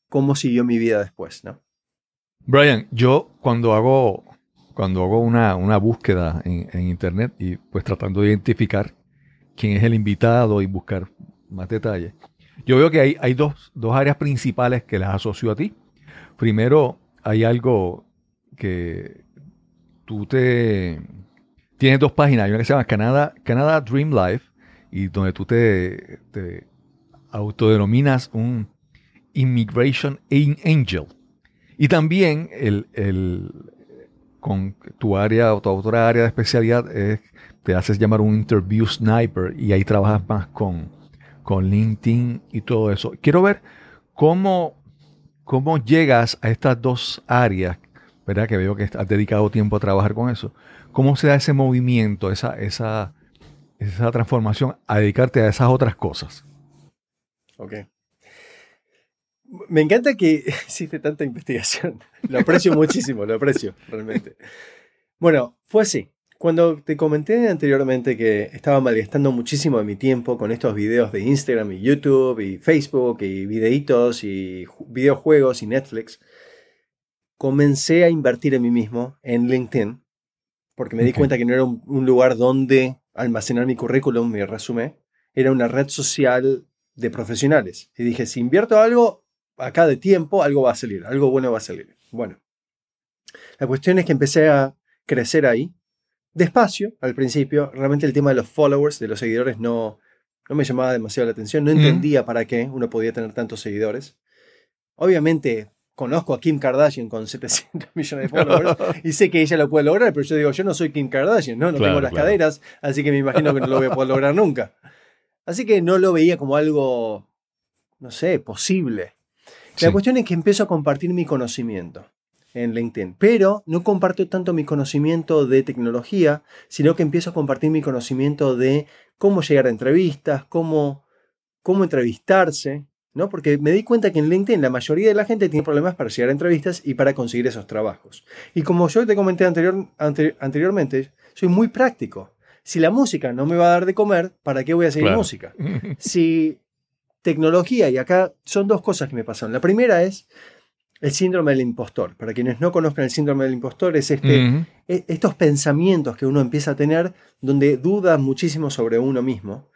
cómo siguió mi vida después, ¿no? Brian, yo cuando hago, cuando hago una, una búsqueda en, en internet y pues tratando de identificar quién es el invitado y buscar más detalles, yo veo que hay, hay dos, dos áreas principales que las asocio a ti. Primero, hay algo que tú te... Tienes dos páginas, una que se llama Canada, Dream Life y donde tú te, te autodenominas un Immigration Angel. Y también el, el- con tu área o tu otra área de especialidad es, te haces llamar un interview sniper y ahí trabajas más con, con LinkedIn y todo eso. Quiero ver cómo, cómo llegas a estas dos áreas, ¿verdad? Que veo que has dedicado tiempo a trabajar con eso. ¿Cómo se da ese movimiento, esa, esa, esa transformación a dedicarte a esas otras cosas? Ok. Me encanta que hiciste tanta investigación. Lo aprecio muchísimo, lo aprecio, realmente. Bueno, fue así. Cuando te comenté anteriormente que estaba malgastando muchísimo de mi tiempo con estos videos de Instagram y YouTube y Facebook y videitos y ju- videojuegos y Netflix, comencé a invertir en mí mismo en LinkedIn porque me di cuenta que no era un, un lugar donde almacenar mi currículum, mi resumen, era una red social de profesionales. Y dije, si invierto algo acá de tiempo, algo va a salir, algo bueno va a salir. Bueno, la cuestión es que empecé a crecer ahí, despacio al principio. Realmente el tema de los followers, de los seguidores, no, no me llamaba demasiado la atención. No entendía para qué uno podía tener tantos seguidores. Obviamente conozco a Kim Kardashian con 700 millones de followers y sé que ella lo puede lograr, pero yo digo, yo no soy Kim Kardashian, no, no Claro, tengo las claro. caderas, así que me imagino que no lo voy a poder lograr nunca. Así que no lo veía como algo, no sé, posible. La Sí. cuestión es que empiezo a compartir mi conocimiento en LinkedIn, pero no comparto tanto mi conocimiento de tecnología, sino que empiezo a compartir mi conocimiento de cómo llegar a entrevistas, cómo, cómo entrevistarse, ¿no? Porque me di cuenta que en LinkedIn la mayoría de la gente tiene problemas para llegar a entrevistas y para conseguir esos trabajos. Y como yo te comenté anterior, ante- anteriormente, soy muy práctico. Si la música no me va a dar de comer, ¿para qué voy a seguir Claro. música? si tecnología, y acá son dos cosas que me pasaron. La primera es, el síndrome del impostor. Para quienes no conozcan el síndrome del impostor, es este, e- estos pensamientos que uno empieza a tener donde duda muchísimo sobre uno mismo.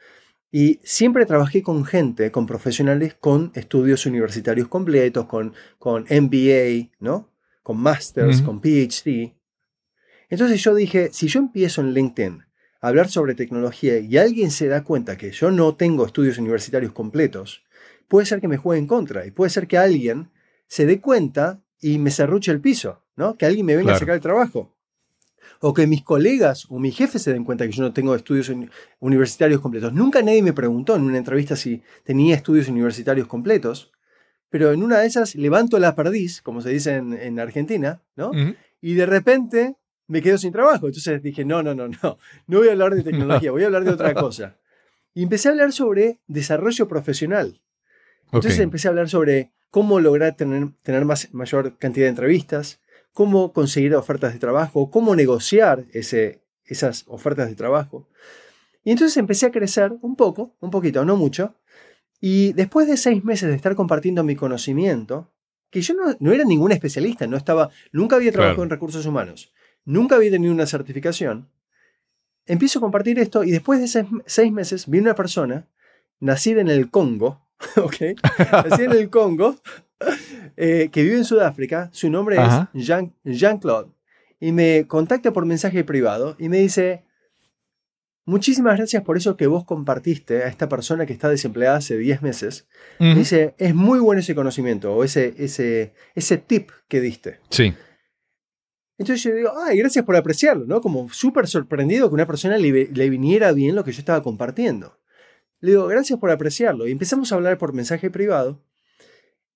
Y siempre trabajé con gente, con profesionales con estudios universitarios completos, con, con MBA, ¿no? Con masters, con PhD. Entonces yo dije, si yo empiezo en LinkedIn a hablar sobre tecnología y alguien se da cuenta que yo no tengo estudios universitarios completos, puede ser que me juegue en contra y puede ser que alguien se dé cuenta y me cerruche el piso, ¿no? Que alguien me venga a sacar el trabajo. O que mis colegas o mi jefe se den cuenta que yo no tengo estudios uni- universitarios completos. Nunca nadie me preguntó en una entrevista si tenía estudios universitarios completos, pero en una de esas levanto la perdiz, como se dice en, en Argentina, ¿no? Ujú. y de repente me quedo sin trabajo. Entonces dije, no, no, no, no, no voy a hablar de tecnología, voy a hablar de otra cosa. Y empecé a hablar sobre desarrollo profesional. Entonces Ok. empecé a hablar sobre cómo lograr tener, tener más, mayor cantidad de entrevistas, cómo conseguir ofertas de trabajo, cómo negociar ese, esas ofertas de trabajo. Y entonces empecé a crecer un poco, un poquito, no mucho. Y después de seis meses de estar compartiendo mi conocimiento, que yo no, no era ningún especialista, no estaba, nunca había trabajado Claro. en recursos humanos, nunca había tenido una certificación, empiezo a compartir esto y después de seis, seis meses vi una persona nacida en el Congo, ¿ok? Nacida en el Congo, eh, que vive en Sudáfrica, su nombre Ajá. es Jean- Jean-Claude, y me contacta por mensaje privado y me dice, muchísimas gracias por eso que vos compartiste a esta persona que está desempleada hace 10 meses. Me Ujú. dice, es muy bueno ese conocimiento o ese, ese, ese tip que diste. Sí. Entonces yo digo, ay, gracias por apreciarlo, ¿no? Como súper sorprendido que una persona le, le viniera bien lo que yo estaba compartiendo. Le digo, gracias por apreciarlo. Y empezamos a hablar por mensaje privado.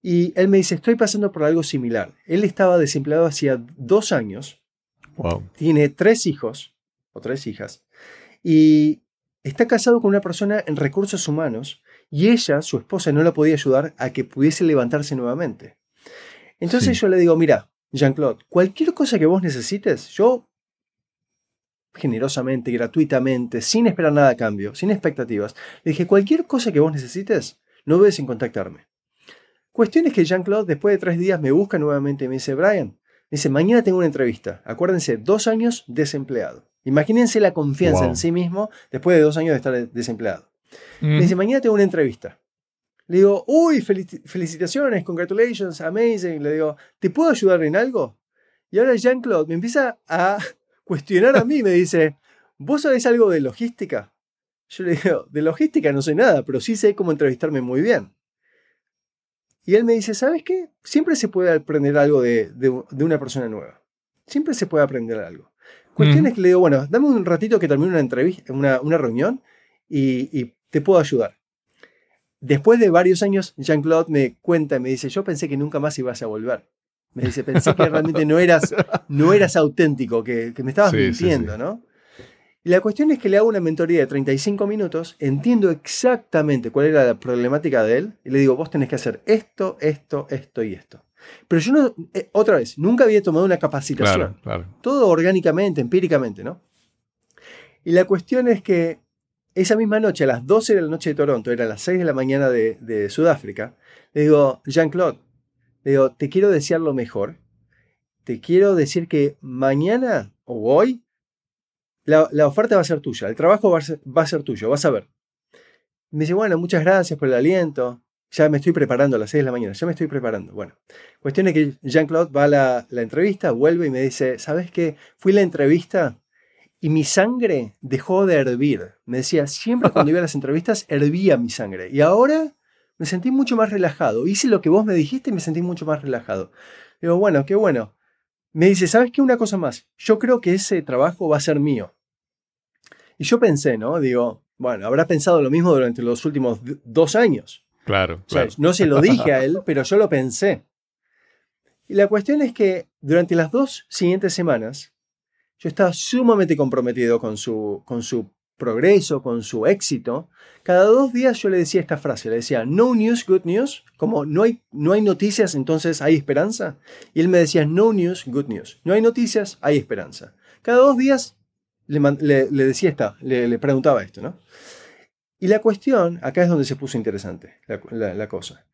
Y él me dice, estoy pasando por algo similar. Él estaba desempleado hacía dos años, Wow. tiene tres hijos, o tres hijas, y está casado con una persona en recursos humanos, y ella, su esposa, no la podía ayudar a que pudiese levantarse nuevamente. Entonces Sí. yo le digo, mira, Jean-Claude, cualquier cosa que vos necesites, yo generosamente, gratuitamente, sin esperar nada a cambio, sin expectativas, le dije, cualquier cosa que vos necesites, no dudes en contactarme. Cuestión es que Jean-Claude después de tres días me busca nuevamente y me dice, Brian, me dice, mañana tengo una entrevista. Acuérdense, dos años desempleado. Imagínense la confianza Wow. en sí mismo después de dos años de estar desempleado. Me Ujú. dice, mañana tengo una entrevista. Le digo, uy, felici- felicitaciones, congratulations, amazing. Le digo, ¿te puedo ayudar en algo? Y ahora Jean-Claude me empieza a cuestionar a mí. Me dice, ¿vos sabés algo de logística? Yo le digo, de logística no sé nada, pero sí sé cómo entrevistarme muy bien. Y él me dice, ¿sabes qué? Siempre se puede aprender algo de, de- de una persona nueva. Siempre se puede aprender algo. Cuestión es que le digo, bueno, dame un ratito que termine una entrevista, una, una reunión y, y te puedo ayudar. Después de varios años, Jean-Claude me cuenta y me dice, yo pensé que nunca más ibas a volver. Me dice, pensé que realmente no eras, no eras auténtico, que, que me estabas Sí, sí, mintiendo, sí. ¿no? Y la cuestión es que le hago una mentoría de 35 minutos, entiendo exactamente cuál era la problemática de él, y le digo, vos tenés que hacer esto, esto, esto y esto. Pero yo no, eh, otra vez, nunca había tomado una capacitación. Claro, claro. Todo orgánicamente, empíricamente, ¿no? Y la cuestión es que esa misma noche, a las 12 de la noche de Toronto, era las 6 de la mañana de, de Sudáfrica, le digo, Jean-Claude, le digo, te quiero desear lo mejor. Te quiero decir que mañana o hoy la, oferta va a ser tuya, el trabajo va a ser, va a ser tuyo, vas a ver. Me dice, bueno, muchas gracias por el aliento. Ya me estoy preparando a las 6 de la mañana, ya me estoy preparando. Bueno, cuestión es que Jean-Claude va a la, la entrevista, vuelve y me dice, ¿sabes qué? Fui a la entrevista y mi sangre dejó de hervir. Me decía, siempre cuando iba a las entrevistas hervía mi sangre. Y ahora me sentí mucho más relajado. Hice lo que vos me dijiste y me sentí mucho más relajado. Digo, bueno, qué bueno. Me dice, ¿sabes qué? Una cosa más. Yo creo que ese trabajo va a ser mío. Y yo pensé, ¿no? Digo, bueno, habrá pensado lo mismo durante los últimos dos años. Claro, O sea, claro. no se lo dije a él, pero yo lo pensé. Y la cuestión es que durante las dos siguientes semanas, yo estaba sumamente comprometido con su, con su progreso, con su éxito. Cada dos días yo le decía esta frase, le decía, no news, good news, como no hay, no hay noticias, entonces hay esperanza. Y él me decía, no news, good news. No hay noticias, hay esperanza. Cada dos días le, le- decía esta, le, le preguntaba esto, ¿no? Y la cuestión, acá es donde se puso interesante la, la- la cosa.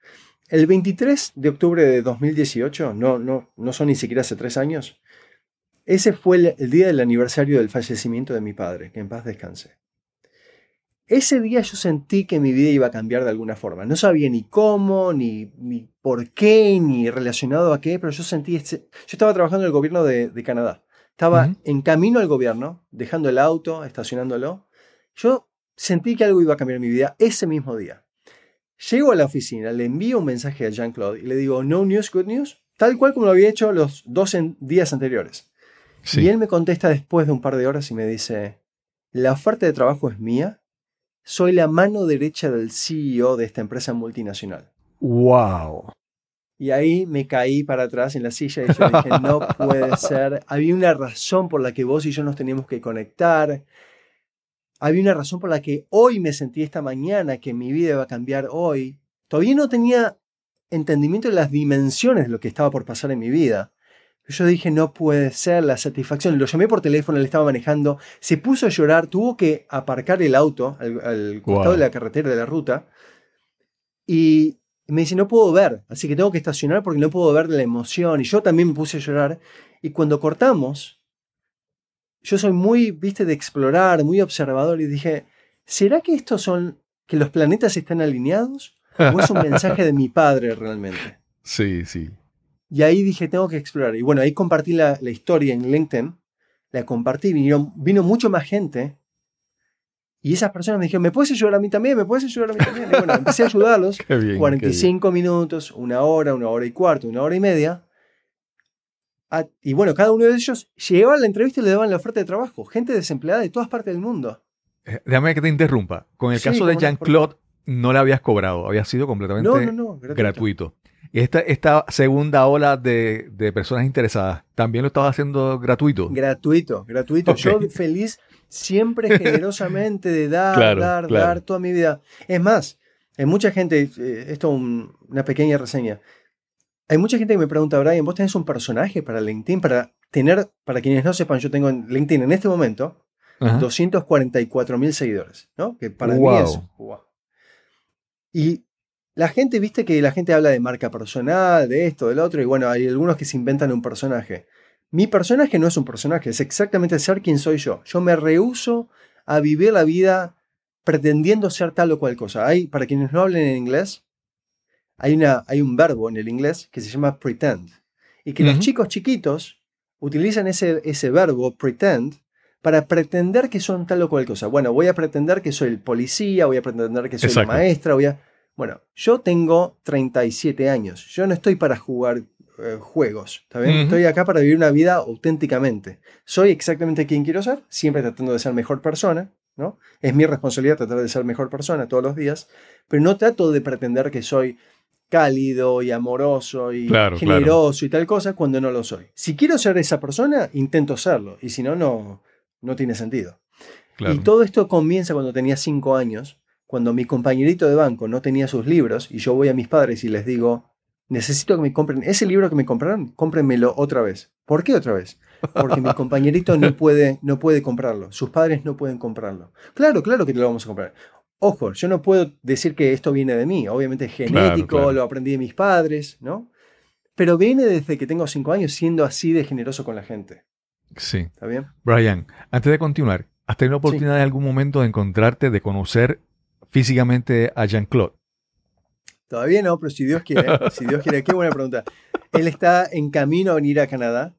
El 23 de octubre de 2018, no, no, no son ni siquiera hace tres años, ese fue el, el día del aniversario del fallecimiento de mi padre, que en paz descanse. Ese día yo sentí que mi vida iba a cambiar de alguna forma. No sabía ni cómo, ni, ni por qué, ni relacionado a qué, pero yo sentí... Este, yo estaba trabajando en el gobierno de, de Canadá. Estaba en camino al gobierno, dejando el auto, estacionándolo. Yo sentí que algo iba a cambiar en mi vida ese mismo día. Llego a la oficina, le envío un mensaje a Jean-Claude y le digo, no news, good news, tal cual como lo había hecho los dos días anteriores. Sí. Y él me contesta después de un par de horas y me dice, la oferta de trabajo es mía, soy la mano derecha del CEO de esta empresa multinacional. Wow. Y ahí me caí para atrás en la silla y yo dije, no puede ser. Había una razón por la que vos y yo nos teníamos que conectar. Había una razón por la que hoy me sentí esta mañana, que mi vida iba a cambiar hoy. Todavía no tenía entendimiento de las dimensiones de lo que estaba por pasar en mi vida. Yo dije, no puede ser la satisfacción. Lo llamé por teléfono, él estaba manejando, se puso a llorar, tuvo que aparcar el auto al, al costado Wow. de la carretera de la ruta. Y me dice, no puedo ver, así que tengo que estacionar porque no puedo ver la emoción. Y yo también me puse a llorar. Y cuando cortamos, yo soy muy, viste, de explorar, muy observador. Y dije, ¿será que estos son, que los planetas están alineados? ¿O es un mensaje de mi padre realmente? Sí, sí. Y ahí dije, tengo que explorar. Y bueno, ahí compartí la, la historia en LinkedIn. La compartí, vino, vino mucho más gente. Y esas personas me dijeron, ¿me puedes ayudar a mí también? ¿Me puedes ayudar a mí también? Y bueno, empecé a ayudarlos. Bien. qué 45 minutos, una hora, una hora y cuarto, una hora y media. Ah, y bueno, cada uno de ellos llegaba a la entrevista y le daban la oferta de trabajo. Gente desempleada de todas partes del mundo. Eh, Déjame que te interrumpa. Con el Sí, caso de Jean-Claude, no le habías cobrado. Había sido completamente No, no, no. gratuito. gratuito. Esta, esta segunda ola de, de personas interesadas, ¿también lo estabas haendo gratuito? Gratuito, gratuito. Ok. Yo feliz, siempre generosamente de dar, Claro, dar, claro. dar toda mi vida. Es más, hay mucha gente, eh, esto un- una pequeña reseña. Hay mucha gente que me pregunta, Brian, ¿vos tenés un personaje para LinkedIn? Para tener, para quienes no sepan, yo tengo en LinkedIn en este momento Ajá. 244 mil seguidores, ¿no? Que para mí Wow. es. wow. Y la gente, viste que la gente habla de marca personal, de esto, del otro, y bueno, hay algunos que se inventan un personaje. Mi personaje no es un personaje, es exactamente ser quien soy yo. Yo me rehuso a vivir la vida pretendiendo ser tal o cual cosa. Hay, para quienes no hablen en inglés, hay, una, hay un verbo en el inglés que se llama pretend. Y que los chicos chiquitos utilizan ese, ese verbo pretend para pretender que son tal o cual cosa. Bueno, voy a pretender que soy el policía, voy a pretender que soy Exacto. la maestra, voy a... Bueno, yo tengo 37 años. Yo no estoy para jugar eh, juegos, ¿está bien? Estoy acá para vivir una vida auténticamente. Soy exactamente quien quiero ser, siempre tratando de ser mejor persona, ¿no? Es mi responsabilidad tratar de ser mejor persona todos los días, pero no trato de pretender que soy cálido y amoroso y Claro, claro. generoso y tal cosa cuando no lo soy. Si quiero ser esa persona, intento serlo, y si no, no, no tiene sentido. Claro. Y todo esto comienza cuando tenía cinco años, cuando mi compañerito de banco no tenía sus libros y yo voy a mis padres y les digo, necesito que me compren ese libro que me compraron, cómprenmelo otra vez. ¿Por qué otra vez? Porque mi compañerito no puede, no puede comprarlo, sus padres no pueden comprarlo. Claro, claro que te lo vamos a comprar. Ojo, yo no puedo decir que esto viene de mí, obviamente es genético, claro. lo aprendí de mis padres, ¿no? Pero viene desde que tengo cinco años siendo así de generoso con la gente, Sí. ¿está bien? Brian, antes de continuar, ¿has tenido la oportunidad en algún momento de encontrarte, de conocer físicamente a Jean-Claude? Todavía no, pero si Dios quiere, si Dios quiere, qué buena pregunta. Él está en camino a venir a Canadá.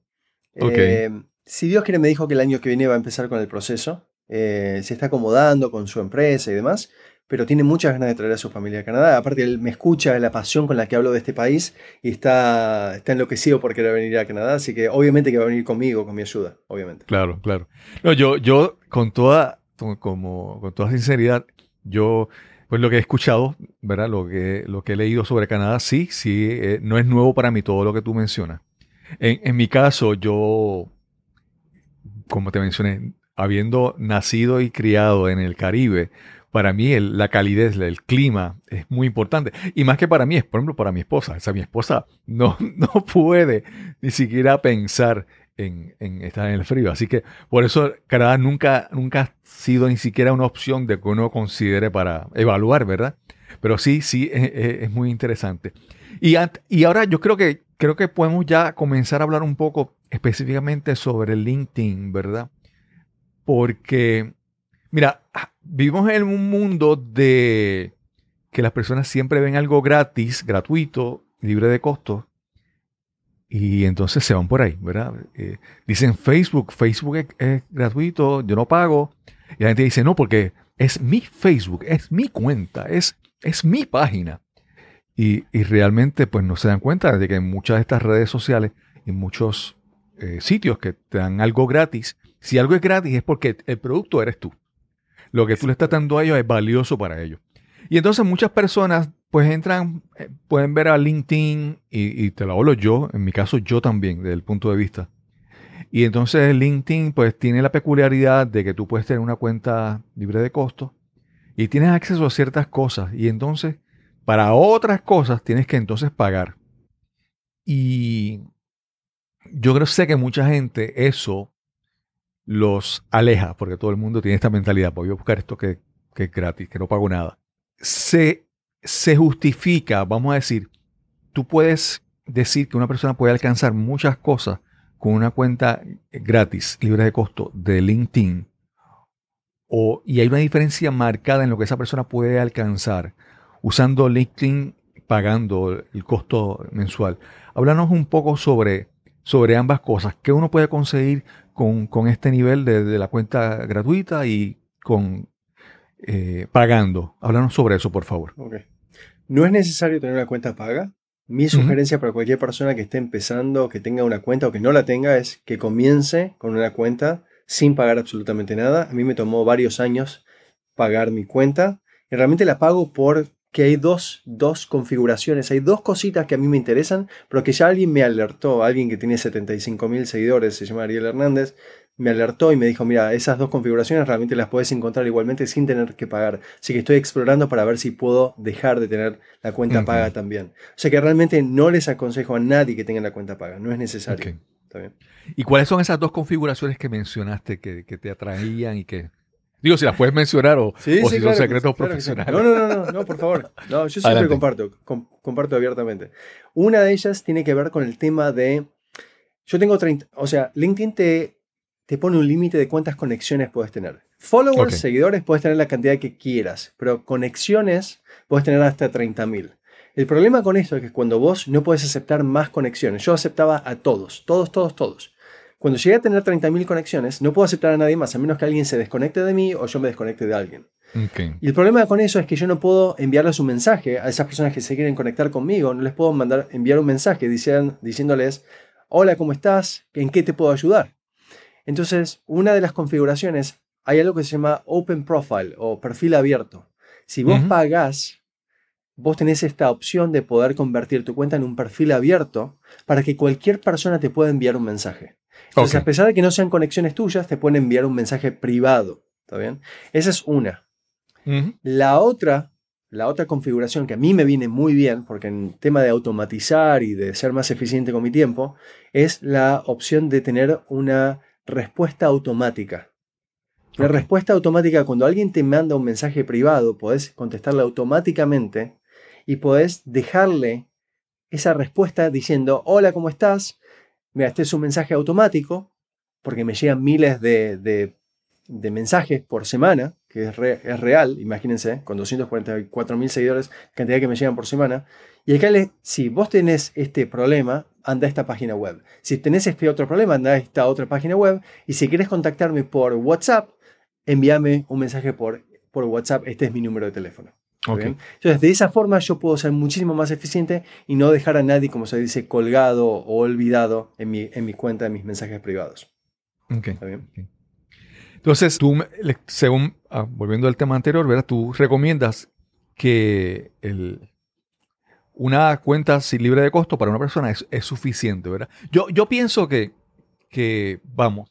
Ok. Eh, si Dios quiere, me dijo que el año que viene va a empezar con el proceso. Eh, se está acomodando con su empresa y demás, pero tiene muchas ganas de traer a su familia a Canadá. Aparte, él me escucha la pasión con la que hablo de este país y está, está enloquecido por querer venir a Canadá, así que obviamente que va a venir conmigo, con mi ayuda, obviamente. Claro, claro. No, yo, yo con toda, como, con toda sinceridad, yo, pues lo que he escuchado, ¿verdad? Lo que, lo que he leído sobre Canadá, sí, sí, eh, no es nuevo para mí todo lo que tú mencionas. En, en mi caso, yo, como te mencioné, habiendo nacido y criado en el Caribe, para mí el- la calidez, el clima es muy importante. Y más que para mí, es por ejemplo para mi esposa. O sea, mi esposa no, no puede ni siquiera pensar en, en estar en el frío. Así que por eso Canadá nunca, nunca ha sido ni siquiera una opción de que uno considere para evaluar, ¿verdad? Pero sí, sí, es, es- muy interesante. Y, y ahora yo creo que, creo que podemos ya comenzar a hablar un poco específicamente sobre LinkedIn, ¿verdad? Porque, mira, ah, vivimos en un mundo de que las personas siempre ven algo gratis, gratuito, libre de costo, y entonces se van por ahí, ¿verdad? Eh, dicen Facebook, Facebook es, gratuito, yo no pago. Y la gente dice, no, porque es mi Facebook, es mi cuenta, es, es mi página. Y, y realmente pues no se dan cuenta de que en muchas de estas redes sociales y muchos eh, sitios que te dan algo gratis, si algo es gratis es porque el producto eres tú. Lo que tú le estás dando a ellos es valioso para ellos. Y entonces muchas personas pues entran, eh, pueden ver a LinkedIn y, y te lo hablo yo, en mi caso yo también, desde el punto de vista. Y entonces LinkedIn pues tiene la peculiaridad de que tú puedes tener una cuenta libre de costo y tienes acceso a ciertas cosas y entonces para otras cosas tienes que entonces pagar. Y yo creo sé que mucha gente eso los aleja porque todo el mundo tiene esta mentalidad, voy a buscar esto que, que es gratis, que no pago nada. Se, se justifica, vamos a decir, tú puedes decir que una persona puede alcanzar muchas cosas con una cuenta gratis, libre de costo de LinkedIn, o, y hay una diferencia marcada en lo que esa persona puede alcanzar usando LinkedIn pagando el costo mensual. Háblanos un poco sobre, sobre ambas cosas. ¿Qué uno puede conseguir con, con este nivel de, de, la cuenta gratuita y con eh, pagando? Háblanos sobre eso, por favor. Okay. No es necesario tener una cuenta paga. Mi sugerencia uh -huh. para cualquier persona que esté empezando, que tenga una cuenta o que no la tenga, es que comience con una cuenta sin pagar absolutamente nada. A mí me tomó varios años pagar mi cuenta y realmente la pago porque hay dos, dos configuraciones, hay dos cositas que a mí me interesan, pero que ya alguien me alertó, alguien que tiene 75 mil seguidores, se llama Ariel Hernández, me alertó y me dijo, mira, esas dos configuraciones realmente las puedes encontrar igualmente sin tener que pagar. Así que estoy explorando para ver si puedo dejar de tener la cuenta uh -huh. paga también. O sea que realmente no les aconsejo a nadie que tenga la cuenta paga, no es necesario. Okay. ¿Y cuáles son esas dos configuraciones que mencionaste que, que, te atraían y que... Digo, si las puedes mencionar o, sí, o sí, si claro son secretos claro profesionales. No, no, no, no, no, por favor. No, yo siempre Adelante. comparto, com, comparto abiertamente. Una de ellas tiene que ver con el tema de... Yo tengo 30... O sea, LinkedIn te, te pone un límite de cuántas conexiones puedes tener. Followers, okay. seguidores, puedes tener la cantidad que quieras, pero conexiones puedes tener hasta 30.000. El problema con esto es que cuando vos no puedes aceptar más conexiones, yo aceptaba a todos, todos, todos, todos. Cuando llegué a tener 30.000 conexiones, no puedo aceptar a nadie más, a menos que alguien se desconecte de mí o yo me desconecte de alguien. Okay. Y el problema con eso es que yo no puedo enviarles un mensaje a esas personas que se quieren conectar conmigo, no les puedo mandar, enviar un mensaje diciendo, diciéndoles, hola, ¿cómo estás? ¿En qué te puedo ayudar? Entonces, una de las configuraciones, hay algo que se llama Open Profile o perfil abierto. Si vos uh -huh. pagás, vos tenés esta opción de poder convertir tu cuenta en un perfil abierto para que cualquier persona te pueda enviar un mensaje. Entonces, okay. a pesar de que no sean conexiones tuyas, te pueden enviar un mensaje privado. ¿Está bien? Esa es una. Uh -huh. La otra, la otra configuración que a mí me viene muy bien, porque en tema de automatizar y de ser más eficiente con mi tiempo, es la opción de tener una respuesta automática. La okay. respuesta automática, cuando alguien te manda un mensaje privado, podés contestarle automáticamente y podés dejarle esa respuesta diciendo, hola, ¿cómo estás? Mira, este es un mensaje automático, porque me llegan miles de, de, de mensajes por semana, que es, re, es, real, imagínense, con 244 mil seguidores, cantidad que me llegan por semana. Y acá, le, si vos tenés este problema, anda a esta página web. Si tenés este otro problema, anda a esta otra página web. Y si quieres contactarme por WhatsApp, envíame un mensaje por, por WhatsApp. Este es mi número de teléfono. Okay. Entonces, de esa forma yo puedo ser muchísimo más eficiente y no dejar a nadie, como se dice, colgado o olvidado en mi, en mi cuenta, en mis mensajes privados. Okay. ¿Está bien? Okay. Entonces, tú, según, ah, volviendo al tema anterior, ¿verdad? Tú recomiendas que una cuenta libre de costo para una persona es, es suficiente, ¿verdad? Yo, yo pienso que, que, vamos,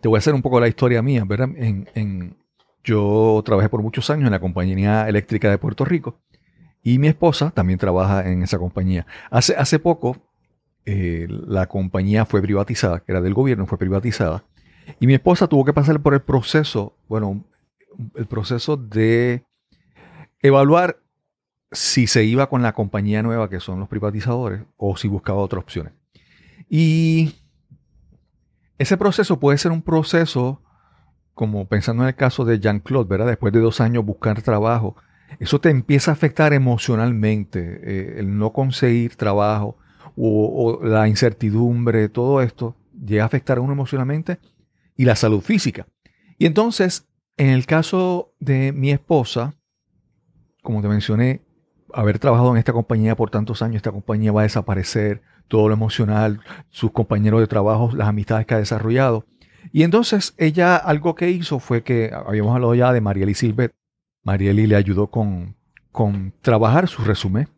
te voy a hacer un poco la historia mía, ¿verdad? En, en, yo trabajé por muchos años en la compañía eléctrica de Puerto Rico y mi esposa también trabaja en esa compañía. Hace, hace poco eh, la compañía fue privatizada, que era del gobierno, fue privatizada. Y mi esposa tuvo que pasar por el proceso, bueno, el proceso de evaluar si se iba con la compañía nueva, que son los privatizadores, o si buscaba otras opciones. Y ese proceso puede ser un proceso, como pensando en el caso de Jean-Claude, ¿verdad? Después de dos años buscar trabajo, eso te empieza a afectar emocionalmente, eh, el no conseguir trabajo o, o, la incertidumbre, todo esto llega a afectar a uno emocionalmente y la salud física. Y entonces, en el caso de mi esposa, como te mencioné, haber trabajado en esta compañía por tantos años, esta compañía va a desaparecer, todo lo emocional, sus compañeros de trabajo, las amistades que ha desarrollado. Y entonces ella algo que hizo fue que, habíamos hablado ya de Marieli Silvet, Marieli le ayudó con, con trabajar su resumen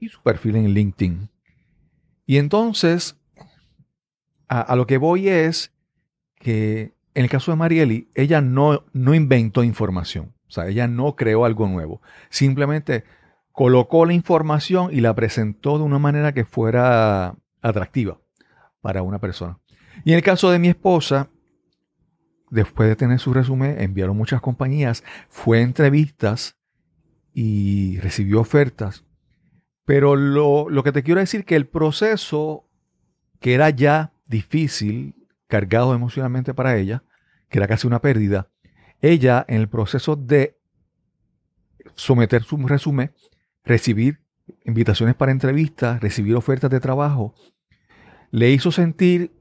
y su perfil en LinkedIn. Y entonces, a, a, lo que voy es que en el caso de Marieli, ella no, no inventó información, o sea, ella no creó algo nuevo, simplemente colocó la información y la presentó de una manera que fuera atractiva para una persona. Y en el caso de mi esposa, después de tener su resumen, enviaron muchas compañías, fue entrevistas y recibió ofertas. Pero lo, lo que te quiero decir que el proceso, que era ya difícil, cargado emocionalmente para ella, que era casi una pérdida, ella en el proceso de someter su resumen, recibir invitaciones para entrevistas, recibir ofertas de trabajo, le hizo sentir,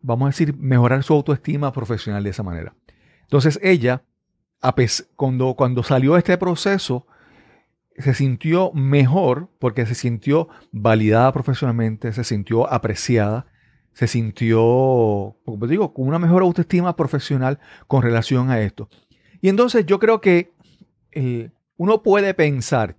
vamos a decir, mejorar su autoestima profesional de esa manera. Entonces ella, cuando, cuando salió este proceso, se sintió mejor porque se sintió validada profesionalmente, se sintió apreciada, se sintió, como digo, con una mejor autoestima profesional con relación a esto. Y entonces yo creo que uno puede pensar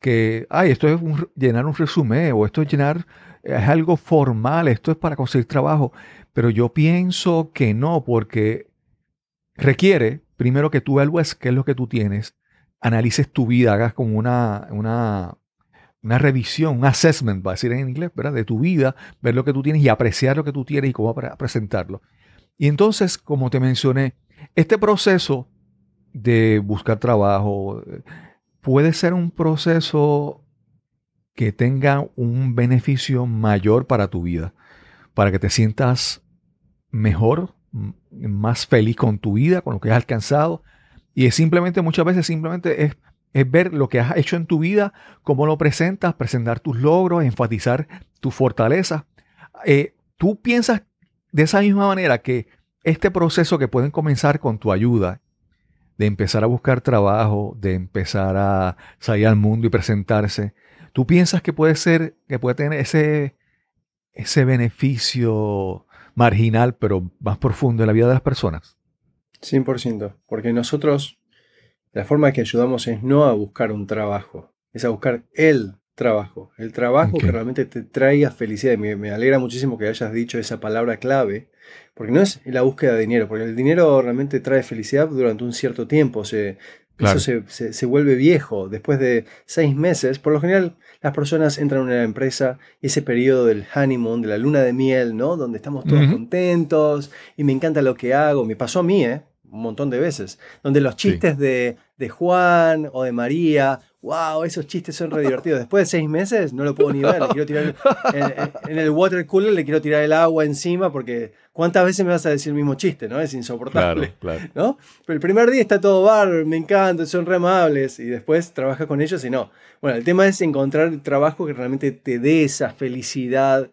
que, ay, esto es llenar un resumen o esto es llenar, es algo formal, esto es para conseguir trabajo. Pero yo pienso que no, porque requiere primero que tú evalúes qué es lo que tú tienes, analices tu vida, hagas como una, una, una revisión, un assessment, va a decir en inglés, ¿verdad? De tu vida, ver lo que tú tienes y apreciar lo que tú tienes y cómo presentarlo. Y entonces, como te mencioné, este proceso de buscar trabajo puede ser un proceso que tenga un beneficio mayor para tu vida, para que te sientas mejor, más feliz con tu vida, con lo que has alcanzado. Y es simplemente, muchas veces simplemente es es ver lo que has hecho en tu vida, cómo lo presentas, presentar tus logros, enfatizar tu fortaleza. Eh, tú piensas de esa misma manera que este proceso que pueden comenzar con tu ayuda, de empezar a buscar trabajo, de empezar a salir al mundo y presentarse, tú piensas que puede ser, que puede tener ese, ese beneficio marginal, pero más profundo en la vida de las personas. 100%, porque nosotros la forma que ayudamos es no a buscar un trabajo, es a buscar el trabajo, el trabajo que realmente te traiga felicidad. Me, me, alegra muchísimo que hayas dicho esa palabra clave, porque no es la búsqueda de dinero, porque el dinero realmente trae felicidad durante un cierto tiempo, se, claro. eso se, se, vuelve viejo. Después de seis meses, por lo general las personas entran en una empresa ese periodo del honeymoon, de la luna de miel, ¿no? Donde estamos todos uh -huh. contentos y me encanta lo que hago. Me pasó a mí, ¿eh? Un montón de veces, donde los chistes sí. de, de, Juan o de María, wow, esos chistes son re divertidos. Después de seis meses no lo puedo ni ver, le quiero tirar en, en, el water cooler le quiero tirar el agua encima porque ¿cuántas veces me vas a decir el mismo chiste? ¿no? Es insoportable. Claro, claro. ¿no? Pero el primer día está todo bar, me encanta, son re amables y después trabajas con ellos y no. Bueno, el tema es encontrar trabajo que realmente te dé esa felicidad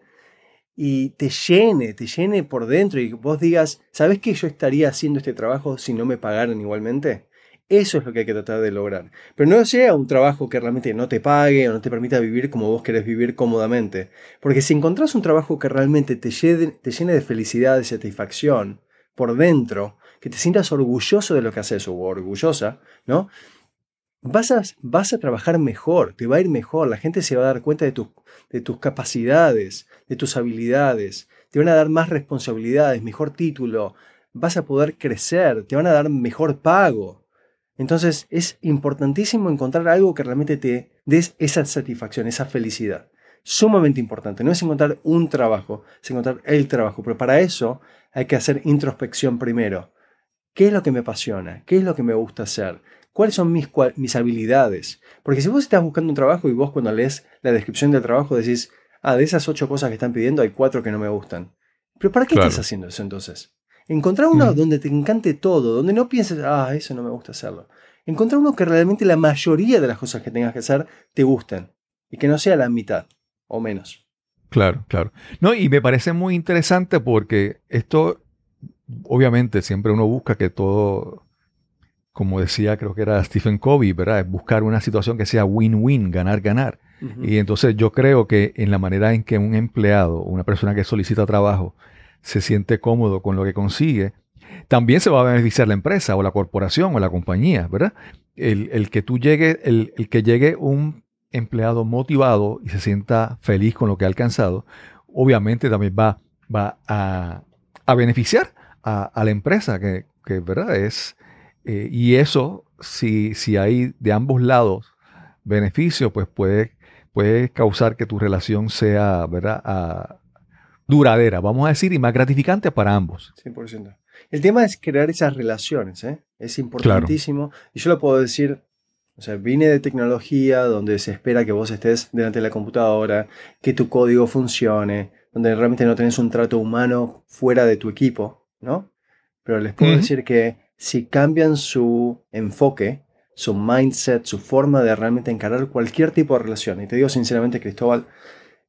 y te llene, te llene por dentro y vos digas, ¿sabes que yo estaría haciendo este trabajo si no me pagaran igualmente? Eso es lo que hay que tratar de lograr. Pero no sea un trabajo que realmente no te pague o no te permita vivir como vos querés vivir cómodamente. Porque si encontrás un trabajo que realmente te llene, te llene de felicidad, de satisfacción por dentro, que te sientas orgulloso de lo que haces o orgullosa, ¿no? Vas a, vas a trabajar mejor, te va a ir mejor, la gente se va a dar cuenta de, de tus capacidades, de tus habilidades, te van a dar más responsabilidades, mejor título, vas a poder crecer, te van a dar mejor pago. Entonces es importantísimo encontrar algo que realmente te des esa satisfacción, esa felicidad. Sumamente importante. No es encontrar un trabajo, es encontrar el trabajo. Pero para eso hay que hacer introspección primero. ¿Qué es lo que me apasiona? ¿Qué es lo que me gusta hacer? ¿Cuáles son mis, mis habilidades? Porque si vos estás buscando un trabajo y vos cuando lees la descripción del trabajo decís, ah, de esas ocho cosas que están pidiendo hay cuatro que no me gustan. ¿Pero para qué estás haciendo eso entonces? Encontrar uno donde te encante todo, donde no pienses, ah, eso no me gusta hacerlo. Encontrar uno que realmente la mayoría de las cosas que tengas que hacer te gusten y que no sea la mitad o menos. Claro, claro. No, y me parece muy interesante porque esto, obviamente, siempre uno busca que todo, como decía, creo que era Stephen Covey, ¿verdad? Buscar una situación que sea win-win, ganar-ganar. Y entonces yo creo que en la manera en que un empleado, una persona que solicita trabajo, se siente cómodo con lo que consigue, también se va a beneficiar la empresa o la corporación o la compañía, ¿verdad? El, que tú llegue, el, que llegue un empleado motivado y se sienta feliz con lo que ha alcanzado, obviamente también va, va a, beneficiar a, la empresa, que, ¿verdad? Es, eh, y eso, si, si hay de ambos lados beneficio, pues puede, puede causar que tu relación sea, ¿verdad? duradera, vamos a decir, y más gratificante para ambos. 100%. El tema es crear esas relaciones, ¿eh? es importantísimo. Y yo lo puedo decir, o sea, vine de tecnología donde se espera que vos estés delante de la computadora, que tu código funcione, donde realmente no tenés un trato humano fuera de tu equipo, ¿no? Pero les puedo decir que si cambian su enfoque, su mindset, su forma de realmente encarar cualquier tipo de relación, y te digo sinceramente, Cristóbal,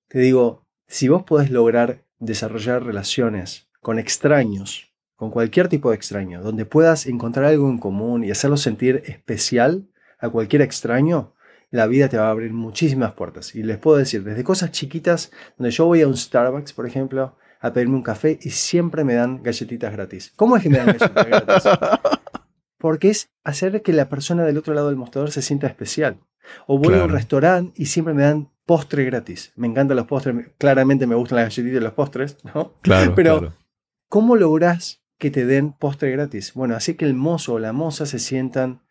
te digo, si vos podés lograr desarrollar relaciones con extraños, con cualquier tipo de extraño, donde puedas encontrar algo en común y hacerlo sentir especial a cualquier extraño, la vida te va a abrir muchísimas puertas. Y les puedo decir, desde cosas chiquitas, donde yo voy a un Starbucks, por ejemplo, a pedirme un café y siempre me dan galletitas gratis. ¿Cómo es que me dan galletitas gratis? Porque es hacer que la persona del otro lado del mostrador se sienta especial. O voy a un restaurante y siempre me dan postre gratis. Me encantan los postres, claramente me gustan las galletitas y los postres, ¿no? Claro. Pero, ¿cómo lográs que te den postre gratis? Bueno, así que el mozo o la moza se sientan,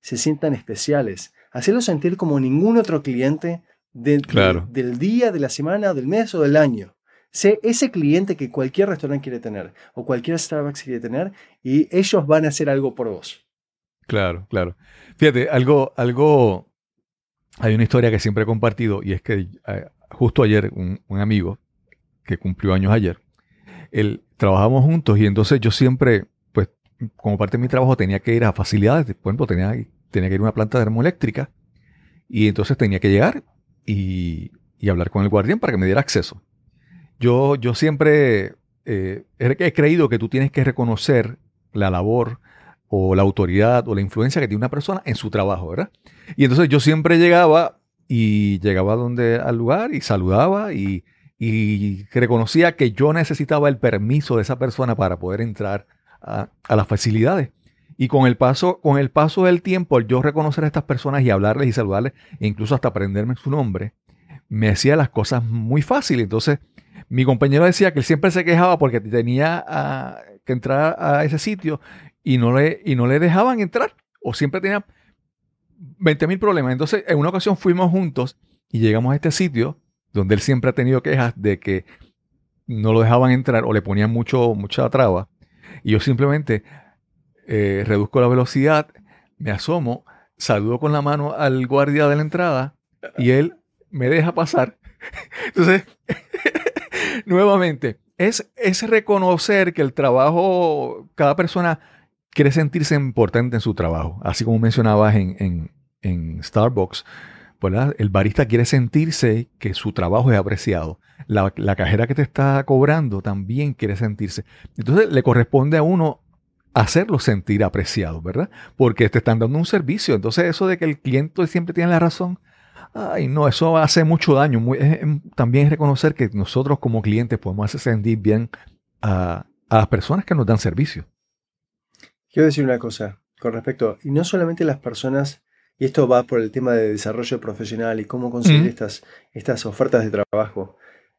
se sientan especiales. Hacerlo sentir como ningún otro cliente del día, de la semana, del mes o del año. Sé ese cliente que cualquier restaurante quiere tener o cualquier Starbucks quiere tener y ellos van a hacer algo por vos. Claro, claro. Fíjate, algo, algo hay una historia que siempre he compartido y es que eh, justo ayer un, amigo que cumplió años ayer, él trabajamos juntos y entonces yo siempre, pues como parte de mi trabajo tenía que ir a facilidades, por ejemplo, tenía, tenía que ir a una planta termoeléctrica y entonces tenía que llegar y, hablar con el guardián para que me diera acceso. Yo, yo siempre eh, he creído que tú tienes que reconocer la labor o la autoridad o la influencia que tiene una persona en su trabajo, ¿verdad? Y entonces yo siempre llegaba y llegaba donde, al lugar y saludaba y, reconocía que yo necesitaba el permiso de esa persona para poder entrar a, las facilidades. Y con el, paso, con el paso del tiempo, yo reconocer a estas personas y hablarles y saludarles, e incluso hasta aprenderme su nombre, me hacía las cosas muy fáciles. Entonces, mi compañero decía que él siempre se quejaba porque tenía que entrar a ese sitio y no le, y no le dejaban entrar. O siempre tenía 20 mil problemas. Entonces, en una ocasión fuimos juntos y llegamos a este sitio donde él siempre ha tenido quejas de que no lo dejaban entrar o le ponían mucho, mucha traba. Y yo simplemente eh, reduzco la velocidad, me asomo, saludo con la mano al guardia de la entrada y él me deja pasar. Entonces, nuevamente, es, es reconocer que el trabajo, cada persona quiere sentirse importante en su trabajo. Así como mencionabas en, Starbucks, el barista quiere sentirse que su trabajo es apreciado. La, cajera que te está cobrando también quiere sentirse. Entonces le corresponde a uno hacerlo sentir apreciado, ¿verdad? Porque te están dando un servicio. Entonces eso de que el cliente siempre tiene la razón, ay no, eso hace mucho daño. también es reconocer que nosotros como clientes podemos hacer sentir bien a, a las personas que nos dan servicio. Quiero decir una cosa con respecto, y no solamente las personas, y esto va por el tema de desarrollo profesional y cómo conseguir estas, estas ofertas de trabajo,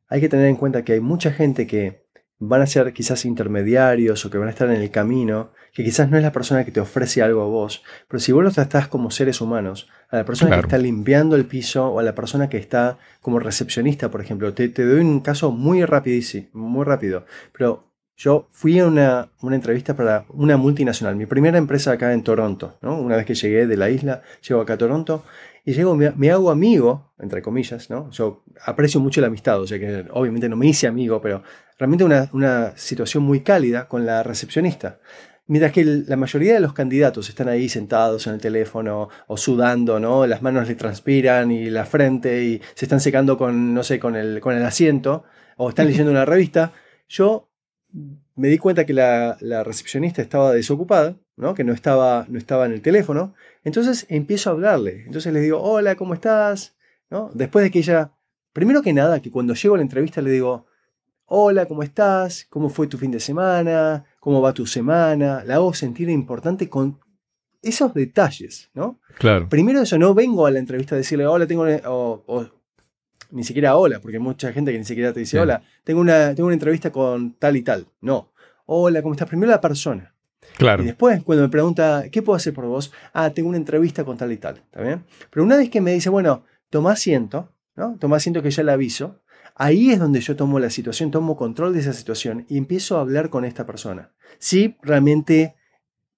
hay que tener en cuenta que hay mucha gente que van a ser quizás intermediarios o que van a estar en el camino, que quizás no es la persona que te ofrece algo a vos, pero si vos los tratás como seres humanos, a la persona que está limpiando el piso o a la persona que está como recepcionista, por ejemplo, te, te doy un caso muy rapidísimo, muy rápido, pero Yo fui a una, una, entrevista para una multinacional, mi primera empresa acá en Toronto. ¿no? Una vez que llegué de la isla, llego acá a Toronto y llego, me, me, hago amigo, entre comillas. ¿no? Yo aprecio mucho la amistad, o sea que obviamente no me hice amigo, pero realmente una, una situación muy cálida con la recepcionista. Mientras que la mayoría de los candidatos están ahí sentados en el teléfono o sudando, ¿no? Las manos le transpiran y la frente y se están secando con, no sé, con el, con el asiento o están leyendo una revista. Yo me di cuenta que la, la recepcionista estaba desocupada, ¿no? Que no estaba, no estaba en el teléfono. Entonces empiezo a hablarle. Entonces le digo, hola, ¿cómo estás? ¿No? Después de que ella, primero que nada, que cuando llego a la entrevista le digo, hola, ¿cómo estás? ¿Cómo fue tu fin de semana? ¿Cómo va tu semana? La hago sentir importante con esos detalles, ¿no? Claro. Primero eso, no vengo a la entrevista a decirle, hola, tengo una, o, o, ni siquiera hola, porque hay mucha gente que ni siquiera te dice, Sí. hola, tengo una, tengo una entrevista con tal y tal. No. Hola, ¿cómo estás? Primero la persona. Claro. Y después, cuando me pregunta, ¿qué puedo hacer por vos? Ah, tengo una entrevista con tal y tal. ¿Está bien? Pero una vez que me dice, bueno, toma asiento, ¿no? Toma asiento que ya le aviso. Ahí es donde yo tomo la situación, tomo control de esa situación y empiezo a hablar con esta persona. Si realmente,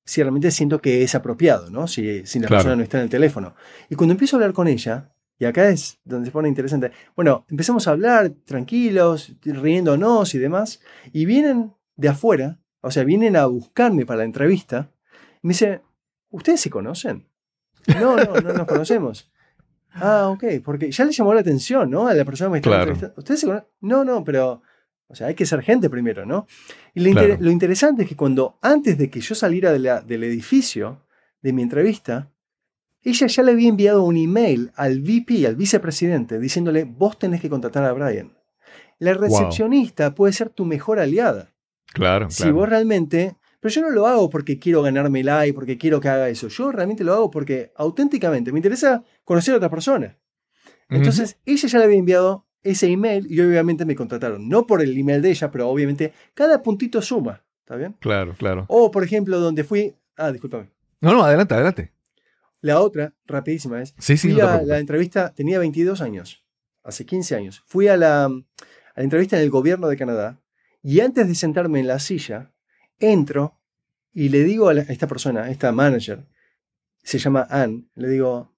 si realmente siento que es apropiado, ¿no? Si, si la Claro. persona no está en el teléfono. Y cuando empiezo a hablar con ella, y acá es donde se pone interesante, bueno, empezamos a hablar tranquilos, riéndonos y demás, y vienen de afuera, o sea, vienen a buscarme para la entrevista, y me dice, ¿ustedes se conocen? No, no, no nos conocemos. Ah, ok, porque ya le llamó la atención, ¿no? A la persona que me está Claro. entrevistando. ¿Ustedes se conocen? No, no, pero, o sea, hay que ser gente primero, ¿no? Y lo, inter- Claro. lo interesante es que cuando, antes de que yo saliera de la- del edificio de mi entrevista, ella ya le había enviado un email al VP, al vicepresidente, diciéndole, vos tenés que contratar a Brian. La recepcionista puede ser tu mejor aliada. Claro, Si claro. vos realmente... Pero yo no lo hago porque quiero ganármela y porque quiero que haga eso. Yo realmente lo hago porque auténticamente me interesa conocer a otra persona. Entonces, ella ya le había enviado ese email y obviamente me contrataron. No por el email de ella, pero obviamente cada puntito suma. ¿Está bien? Claro, claro. O, por ejemplo, donde fui... Ah, discúlpame. No, no, adelante, adelante. La otra, rapidísima, es... Sí, sí, fui no a la entrevista, tenía 22 años, hace 15 años. Fui a la, a la entrevista en el gobierno de Canadá y antes de sentarme en la silla, entro y le digo a, la- a esta persona, a esta manager, se llama Ann, le digo,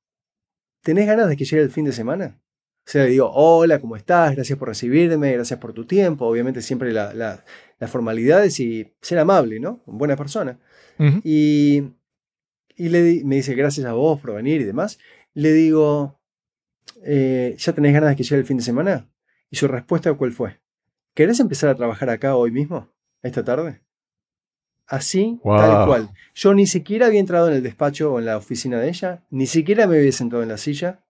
¿tenés ganas de que llegue el fin de semana? O sea, le digo, hola, ¿cómo estás? Gracias por recibirme, gracias por tu tiempo. Obviamente siempre la- la- las formalidades y ser amable, ¿no? Buena persona. Y, y le me dice, gracias a vos por venir y demás. Le digo, "Eh, ¿ya tenés ganas de que llegue el fin de semana? Y su respuesta, ¿cuál fue? ¿Querés empezar a trabajar acá hoy mismo? ¿Esta tarde? Así, Wow. tal cual. Yo ni siquiera había entrado en el despacho o en la oficina de ella, ni siquiera me había sentado en la silla.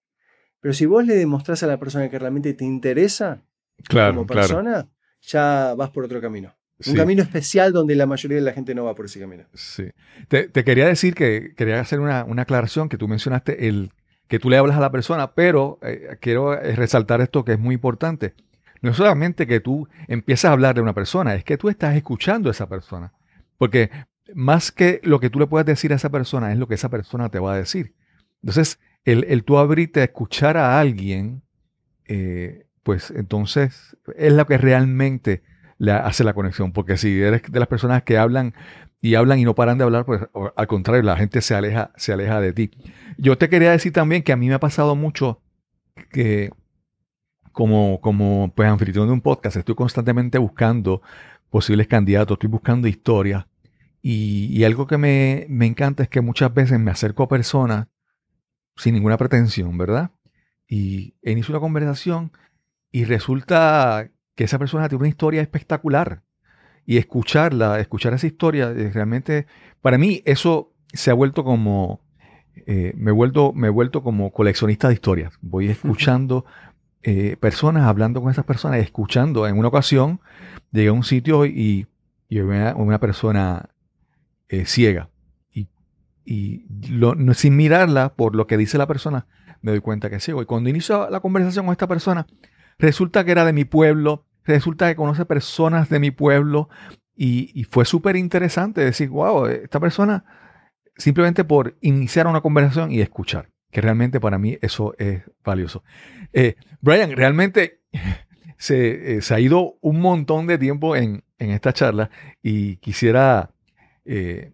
Pero si vos le demostrás a la persona que realmente te interesa Claro, como claro. persona, ya vas por otro camino. Un camino especial donde la mayoría de la gente no va por ese camino. Sí. Te, te quería decir que quería hacer una, una aclaración que tú mencionaste el que tú le hablas a la persona, pero eh, quiero eh, resaltar esto que es muy importante. No es solamente que tú empiezas a hablar de una persona, es que tú estás escuchando a esa persona. Porque más que lo que tú le puedas decir a esa persona es lo que esa persona te va a decir. Entonces, el, el tú abrirte a escuchar a alguien, eh, pues entonces es lo que realmente le hace la conexión. Porque si eres de las personas que hablan y hablan y no paran de hablar, pues al contrario, la gente se aleja, se aleja de ti. Yo te quería decir también que a mí me ha pasado mucho que como, como pues, anfitrión de un podcast, estoy constantemente buscando posibles candidatos, estoy buscando historias. Y, y algo que me, me encanta es que muchas veces me acerco a personas sin ninguna pretensión, ¿verdad? Y inicio una conversación y resulta que esa persona tiene una historia espectacular. Y escucharla, escuchar esa historia, eh, realmente, para mí eso se ha vuelto como, eh, me, he vuelto, me he vuelto como coleccionista de historias. Voy escuchando eh, personas, hablando con esas personas, escuchando. En una ocasión llegué a un sitio y, y había una persona eh, ciega. Y, y no- sin mirarla por lo que dice la persona, me doy cuenta que es ciego. Y cuando inicio la conversación con esta persona, resulta que era de mi pueblo, resulta que conoce personas de mi pueblo. Y, y fue súper interesante decir, wow, esta persona simplemente por iniciar una conversación y escuchar, que realmente para mí eso es valioso. Eh, Brian, realmente se, eh, se ha ido un montón de tiempo en, en esta charla y quisiera, eh,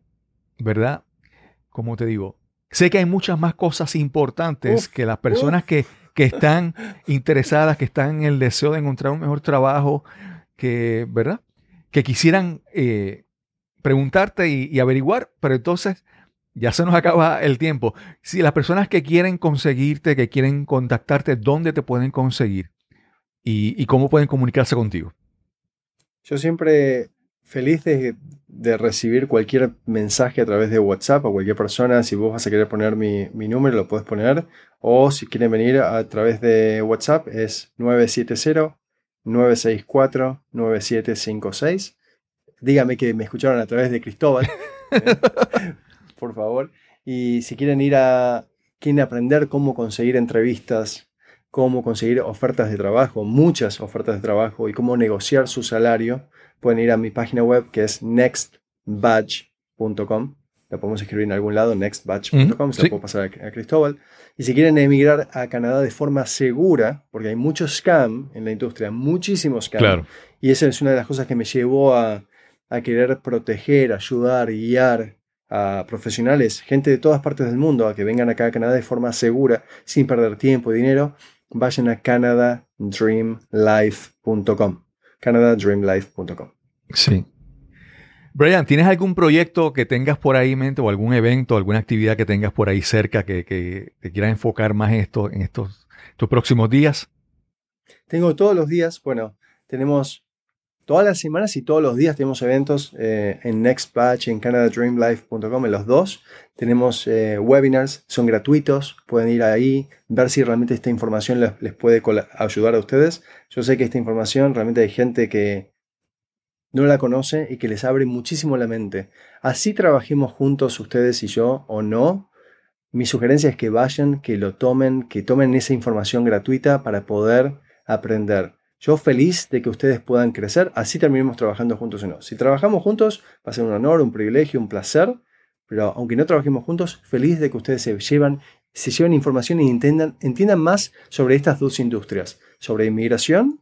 ¿verdad? Como te digo, sé que hay muchas más cosas importantes Uf, que las personas que, que están interesadas, que están en el deseo de encontrar un mejor trabajo, que, ¿verdad? Que quisieran preguntarte y, y averiguar, pero entonces ya se nos acaba el tiempo. Si las personas que quieren conseguirte, que quieren contactarte, ¿dónde te pueden conseguir? Y, y cómo pueden comunicarse contigo. Yo siempre feliz de, de recibir cualquier mensaje a través de WhatsApp a cualquier persona. Si vos vas a querer poner mi, mi número, lo puedes poner. O si quieren venir a través de WhatsApp, es 970-964-9756. Dígame que me escucharon a través de Cristóbal. por favor. Y si quieren ir a, quieren aprender cómo conseguir entrevistas, cómo conseguir ofertas de trabajo, muchas ofertas de trabajo y cómo negociar su salario, pueden ir a mi página web que es nextbatch.com. La podemos escribir en algún lado, nextbatch.com, se sí. la puedo pasar a, a Cristóbal. Y si quieren emigrar a Canadá de forma segura, porque hay mucho scam en la industria, muchísimos scam, Claro. y esa es una de las cosas que me llevó a, a querer proteger, ayudar, guiar a profesionales, gente de todas partes del mundo, a que vengan acá a Canadá de forma segura, sin perder tiempo y dinero, vayan a canadadreamlife.com. canadadreamlife.com. Sí. Brian, ¿tienes algún proyecto que tengas por ahí en mente o algún evento, alguna actividad que tengas por ahí cerca que, que te quieras enfocar más en, esto, en estos, estos próximos días? Tengo todos los días, bueno, tenemos todas las semanas y todos los días tenemos eventos eh, en Nextbatch, en canadadreamlife.com, en los dos. Tenemos eh, webinars, son gratuitos, pueden ir ahí, ver si realmente esta información les, puede ayudar a ustedes. Yo sé que esta información realmente hay gente que no la conoce y que les abre muchísimo la mente. Así trabajemos juntos ustedes y yo o no. Mi sugerencia es que vayan, que lo tomen, que tomen esa información gratuita para poder aprender. Yo feliz de que ustedes puedan crecer, así terminemos trabajando juntos o no. Si trabajamos juntos, va a ser un honor, un privilegio, un placer, pero aunque no trabajemos juntos, feliz de que ustedes se llevan, se lleven información y entiendan, entiendan más sobre estas dos industrias, sobre inmigración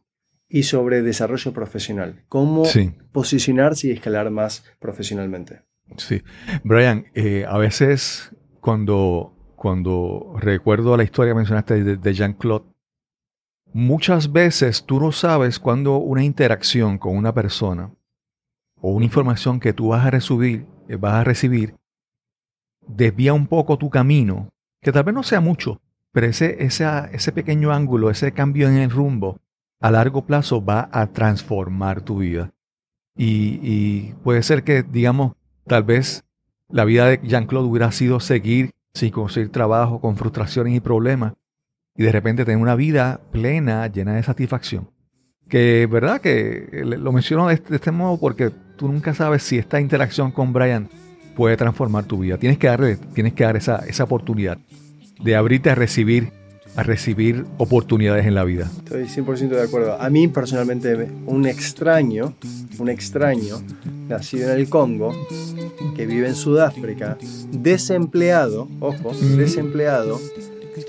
y sobre desarrollo profesional. Cómo Sí. posicionarse y escalar más profesionalmente. Sí. Brian, eh, a veces cuando, cuando recuerdo la historia que mencionaste de, de Jean-Claude, muchas veces tú no sabes cuando una interacción con una persona o una información que tú vas a recibir, eh, vas a recibir desvía un poco tu camino, que tal vez no sea mucho, pero ese, ese, ese pequeño ángulo, ese cambio en el rumbo, a largo plazo va a transformar tu vida. Y, y puede ser que, digamos, tal vez la vida de Jean-Claude hubiera sido seguir sin conseguir trabajo, con frustraciones y problemas, y de repente tener una vida plena, llena de satisfacción. Que, ¿verdad? Que lo menciono de este, de este modo porque tú nunca sabes si esta interacción con Brian puede transformar tu vida. Tienes que darle, tienes que dar esa, esa oportunidad de abrirte a recibir, a recibir oportunidades en la vida. Estoy 100% de acuerdo. A mí personalmente, me- un extraño, un extraño, nacido en el Congo, que vive en Sudáfrica, desempleado, ojo, Mm. desempleado,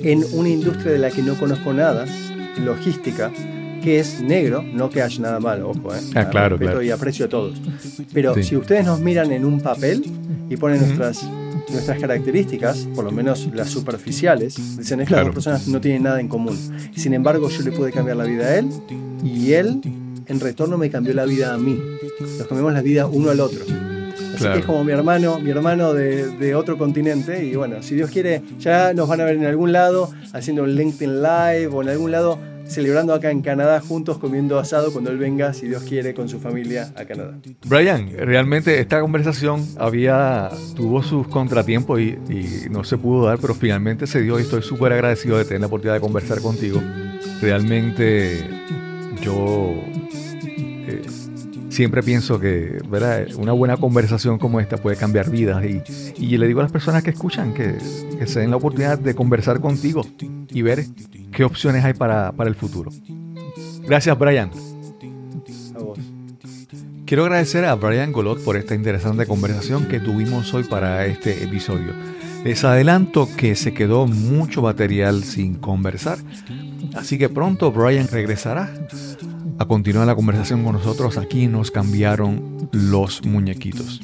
en una industria de la que no conozco nada, logística, que es negro, no que haya nada malo, ojo, eh. Ah, claro, claro. y aprecio a todos. Pero Sí. si ustedes nos miran en un papel y ponen nuestras, nuestras características, por lo menos las superficiales, dicen, estas Claro. dos personas no tienen nada en común. Sin embargo, yo le pude cambiar la vida a él y él, en retorno, me cambió la vida a mí. Nos cambiamos la vida uno al otro. Así Claro. que es como mi hermano, mi hermano de, de otro continente. Y bueno, si Dios quiere, ya nos van a ver en algún lado haciendo un LinkedIn Live o en algún lado celebrando acá en Canadá juntos comiendo asado cuando él venga, si Dios quiere, con su familia a Canadá. Brian, realmente esta conversación había, tuvo sus contratiempos y, y no se pudo dar, pero finalmente se dio y estoy súper agradecido de tener la oportunidad de conversar contigo. Realmente yo eh, siempre pienso que ¿verdad? una buena conversación como esta puede cambiar vidas y, y le digo a las personas que escuchan que, que se den la oportunidad de conversar contigo y ver qué opciones hay para, para el futuro. Gracias, Brian. A vos. Quiero agradecer a Brian Golot por esta interesante conversación que tuvimos hoy para este episodio. Les adelanto que se quedó mucho material sin conversar, así que pronto Brian regresará a continuar la conversación con nosotros. Aquí nos cambiaron los muñequitos.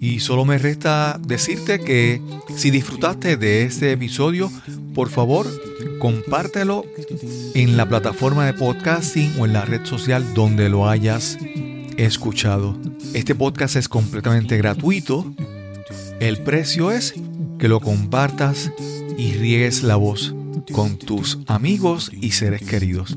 Y solo me resta decirte que si disfrutaste de este episodio, por favor, compártelo en la plataforma de podcasting o en la red social donde lo hayas escuchado. Este podcast es completamente gratuito. El precio es que lo compartas y riegues la voz con tus amigos y seres queridos.